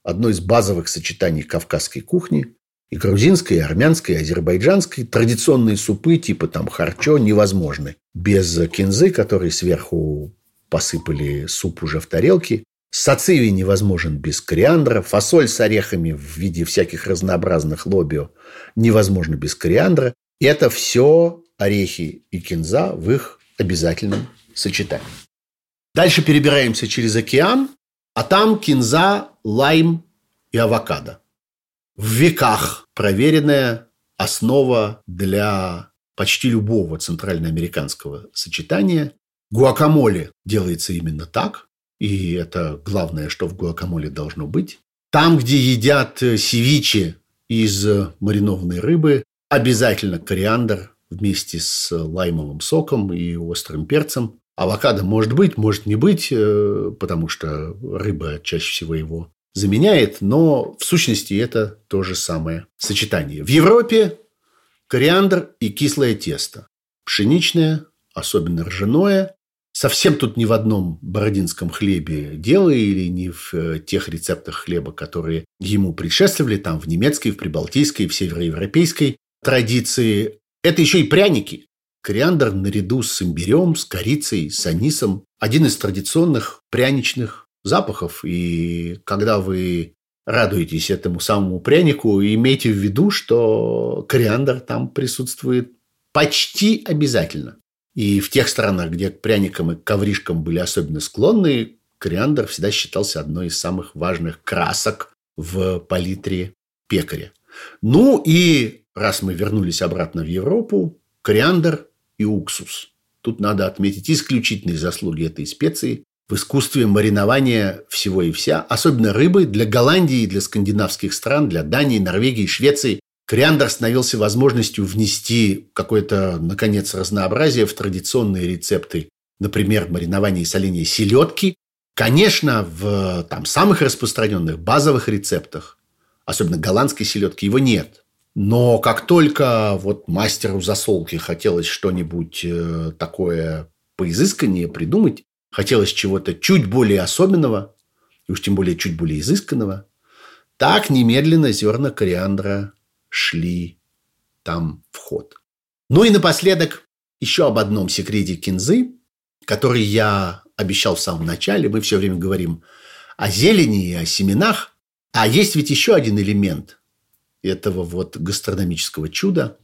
Одно из базовых сочетаний кавказской кухни. И грузинской, и армянской, и азербайджанской. Традиционные супы типа там харчо невозможны. Без кинзы, которые сверху посыпали суп уже в тарелке. Сациви невозможен без кориандра. Фасоль с орехами в виде всяких разнообразных лобио невозможно без кориандра. Это все орехи и кинза в их обязательном сочетании. Дальше перебираемся через океан, а там кинза, лайм и авокадо. В веках проверенная основа для почти любого центральноамериканского сочетания. Гуакамоле делается именно так, и это главное, что в гуакамоле должно быть. Там, где едят севичи из маринованной рыбы, обязательно кориандр, вместе с лаймовым соком и острым перцем. Авокадо может быть, может не быть, э, потому что рыба чаще всего его заменяет, но в сущности это то же самое сочетание. В Европе кориандр и кислое тесто. Пшеничное, особенно ржаное. Совсем тут ни в одном бородинском хлебе дело или не в э, тех рецептах хлеба, которые ему предшествовали, там в немецкой, в прибалтийской, в североевропейской традиции. Это еще и пряники. Кориандр наряду с имбирем, с корицей, с анисом – один из традиционных пряничных запахов. И когда вы радуетесь этому самому прянику, имейте в виду, что кориандр там присутствует почти обязательно. И в тех странах, где к пряникам и к ковришкам были особенно склонны, кориандр всегда считался одной из самых важных красок в палитре пекаря. Ну и раз мы вернулись обратно в Европу, кориандр и уксус. Тут надо отметить исключительные заслуги этой специи в искусстве маринования всего и вся, особенно рыбы для Голландии, для скандинавских стран, для Дании, Норвегии, Швеции. Кориандр становился возможностью внести какое-то, наконец, разнообразие в традиционные рецепты, например, маринование и соление селедки. Конечно, в там, самых распространенных базовых рецептах, особенно голландской селедки, его нет. Но как только вот мастеру засолки хотелось что-нибудь э, такое поизысканнее придумать, хотелось чего-то чуть более особенного, и уж тем более чуть более изысканного, так немедленно зерна кориандра шли там в ход. Ну и напоследок еще об одном секрете кинзы, который я обещал в самом начале. Мы все время говорим о зелени и о семенах. А есть ведь еще один элемент этого вот гастрономического чуда.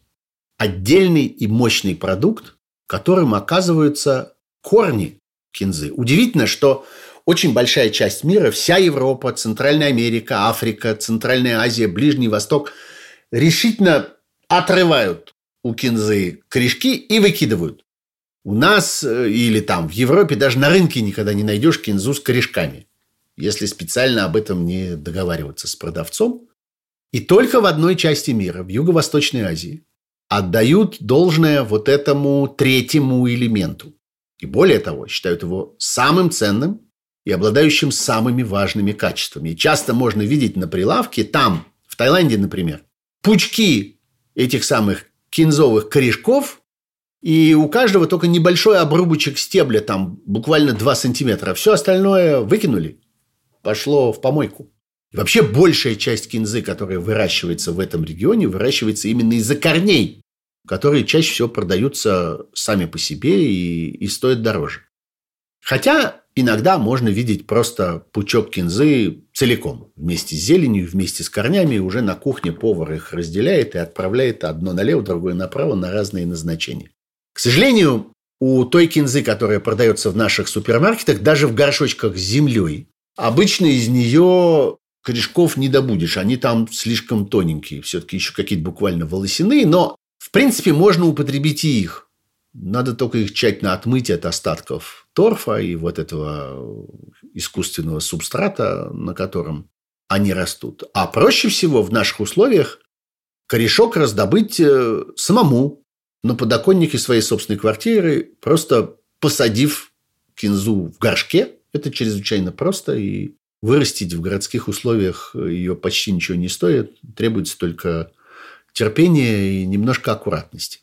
Отдельный и мощный продукт, которым оказываются корни кинзы. Удивительно, что очень большая часть мира, вся Европа, Центральная Америка, Африка, Центральная Азия, Ближний Восток решительно отрывают у кинзы корешки и выкидывают. У нас э, или там в Европе даже на рынке никогда не найдешь кинзу с корешками, если специально об этом не договариваться с продавцом. И только в одной части мира, в Юго-Восточной Азии, отдают должное вот этому третьему элементу. И более того, считают его самым ценным и обладающим самыми важными качествами. И часто можно видеть на прилавке там, в Таиланде, например, пучки этих самых кинзовых корешков, и у каждого только небольшой обрубочек стебля, там буквально 2 сантиметра. Все остальное выкинули, пошло в помойку. И вообще большая часть кинзы, которая выращивается в этом регионе, выращивается именно из-за корней, которые чаще всего продаются сами по себе и, и стоят дороже. Хотя иногда можно видеть просто пучок кинзы целиком, вместе с зеленью, вместе с корнями. Уже на кухне повар их разделяет и отправляет одно налево, другое направо на разные назначения. К сожалению, у той кинзы, которая продается в наших супермаркетах, даже в горшочках с землей, обычно из нее корешков не добудешь. Они там слишком тоненькие. Все-таки еще какие-то буквально волосяные. Но, в принципе, можно употребить и их. Надо только их тщательно отмыть от остатков торфа и вот этого искусственного субстрата, на котором они растут. А проще всего в наших условиях корешок раздобыть э, самому на подоконнике своей собственной квартиры, просто посадив кинзу в горшке. Это чрезвычайно просто и Вырастить в городских условиях ее почти ничего не стоит. Требуется только терпение и немножко аккуратности.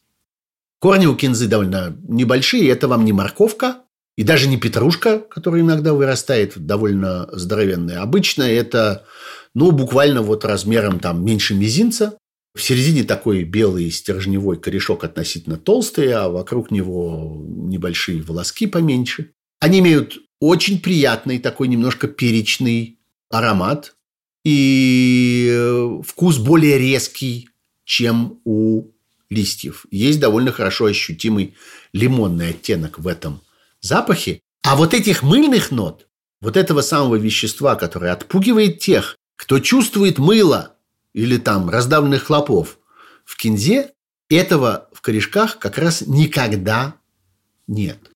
Корни у кинзы довольно небольшие. Это вам не морковка и даже не петрушка, которая иногда вырастает довольно здоровенная. Обычно это ну, буквально вот размером там меньше мизинца. В середине такой белый стержневой корешок относительно толстый, а вокруг него небольшие волоски поменьше. Они имеют очень приятный, такой немножко перечный аромат. И э, вкус более резкий, чем у листьев. Есть довольно хорошо ощутимый лимонный оттенок в этом запахе. А вот этих мыльных нот, вот этого самого вещества, которое отпугивает тех, кто чувствует мыло или там раздавленных хлопов в кинзе, этого в корешках как раз никогда нет.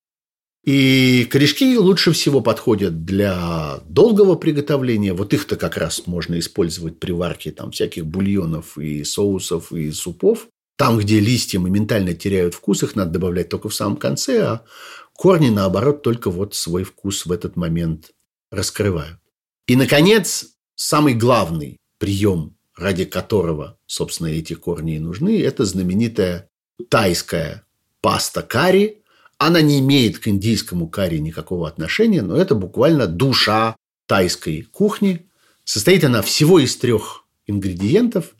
И корешки лучше всего подходят для долгого приготовления. Вот их-то как раз можно использовать при варке там, всяких бульонов и соусов и супов. Там, где листья моментально теряют вкус, их надо добавлять только в самом конце, а корни, наоборот, только вот свой вкус в этот момент раскрывают. И, наконец, самый главный прием, ради которого, собственно, эти корни и нужны, это знаменитая тайская паста карри. Она не имеет к индийскому карри никакого отношения, но это буквально душа тайской кухни. Состоит она всего из трех ингредиентов.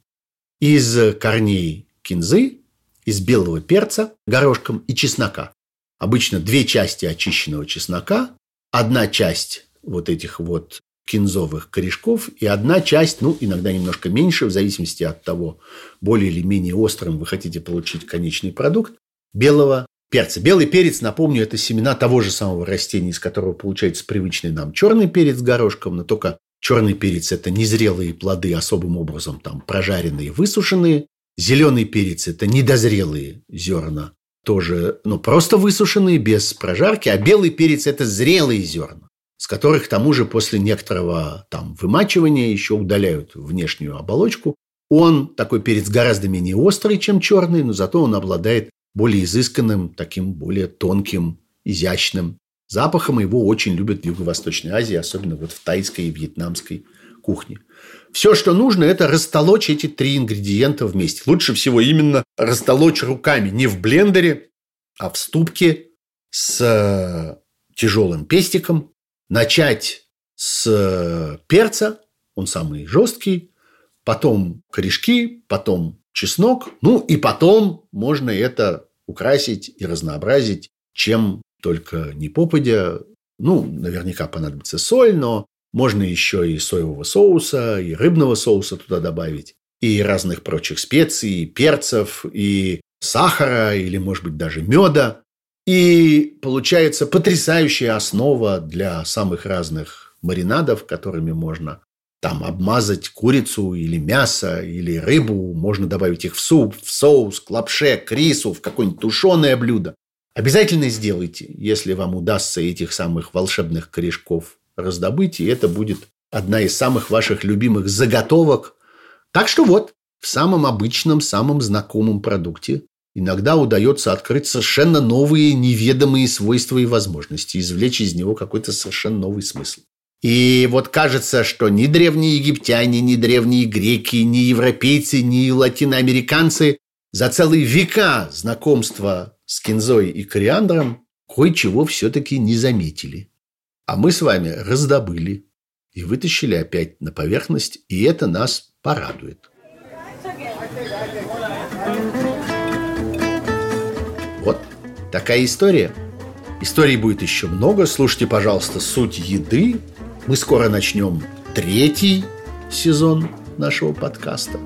Из корней кинзы, из белого перца горошком и чеснока. Обычно две части очищенного чеснока, одна часть вот этих вот кинзовых корешков и одна часть, ну, иногда немножко меньше, в зависимости от того, более или менее острым вы хотите получить конечный продукт, белого перца. Белый перец, напомню, это семена того же самого растения, из которого получается привычный нам черный перец с горошком, но только черный перец – это незрелые плоды, особым образом там прожаренные, высушенные. Зеленый перец – это недозрелые зерна, тоже, ну, просто высушенные, без прожарки, а белый перец – это зрелые зерна, с которых, к тому же, после некоторого там вымачивания еще удаляют внешнюю оболочку. Он, такой перец, гораздо менее острый, чем черный, но зато он обладает более изысканным, таким более тонким, изящным запахом. Его очень любят в Юго-Восточной Азии, особенно вот в тайской и вьетнамской кухне. Все, что нужно, это растолочь эти три ингредиента вместе. Лучше всего именно растолочь руками, не в блендере, а в ступке с э, тяжелым пестиком. Начать с э, перца, он самый жесткий, потом корешки, потом чеснок, ну и потом можно это украсить и разнообразить, чем только не попадя. Ну, наверняка понадобится соль, но можно еще и соевого соуса, и рыбного соуса туда добавить, и разных прочих специй, и перцев, и сахара, или, может быть, даже меда. И получается потрясающая основа для самых разных маринадов, которыми можно там обмазать курицу или мясо, или рыбу, можно добавить их в суп, в соус, к лапше, к рису, в какое-нибудь тушеное блюдо. Обязательно сделайте, если вам удастся этих самых волшебных корешков раздобыть, и это будет одна из самых ваших любимых заготовок. Так что вот, в самом обычном, самом знакомом продукте иногда удается открыть совершенно новые, неведомые свойства и возможности, извлечь из него какой-то совершенно новый смысл. И вот кажется, что ни древние египтяне, ни древние греки, ни европейцы, ни латиноамериканцы за целые века знакомства с кинзой и кориандром кое-чего все-таки не заметили. А мы с вами раздобыли и вытащили опять на поверхность, и это нас порадует. Вот такая история. Историй будет еще много. Слушайте, пожалуйста, «Суть еды». Мы скоро начнем третий сезон нашего подкаста.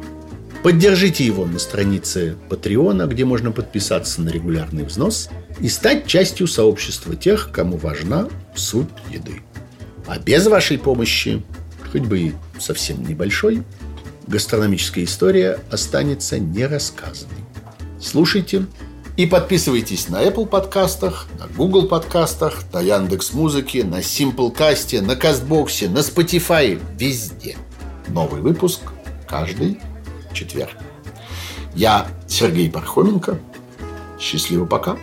Поддержите его на странице Патреона, где можно подписаться на регулярный взнос и стать частью сообщества тех, кому важна суть еды. А без вашей помощи, хоть бы и совсем небольшой, гастрономическая история останется нерассказанной. Слушайте и подписывайтесь на Apple подкастах, на Google подкастах, на Яндекс Музыке, на Simplecast, на Кастбоксе, на Spotify, везде. Новый выпуск каждый четверг. Я Сергей Пархоменко. Счастливо пока.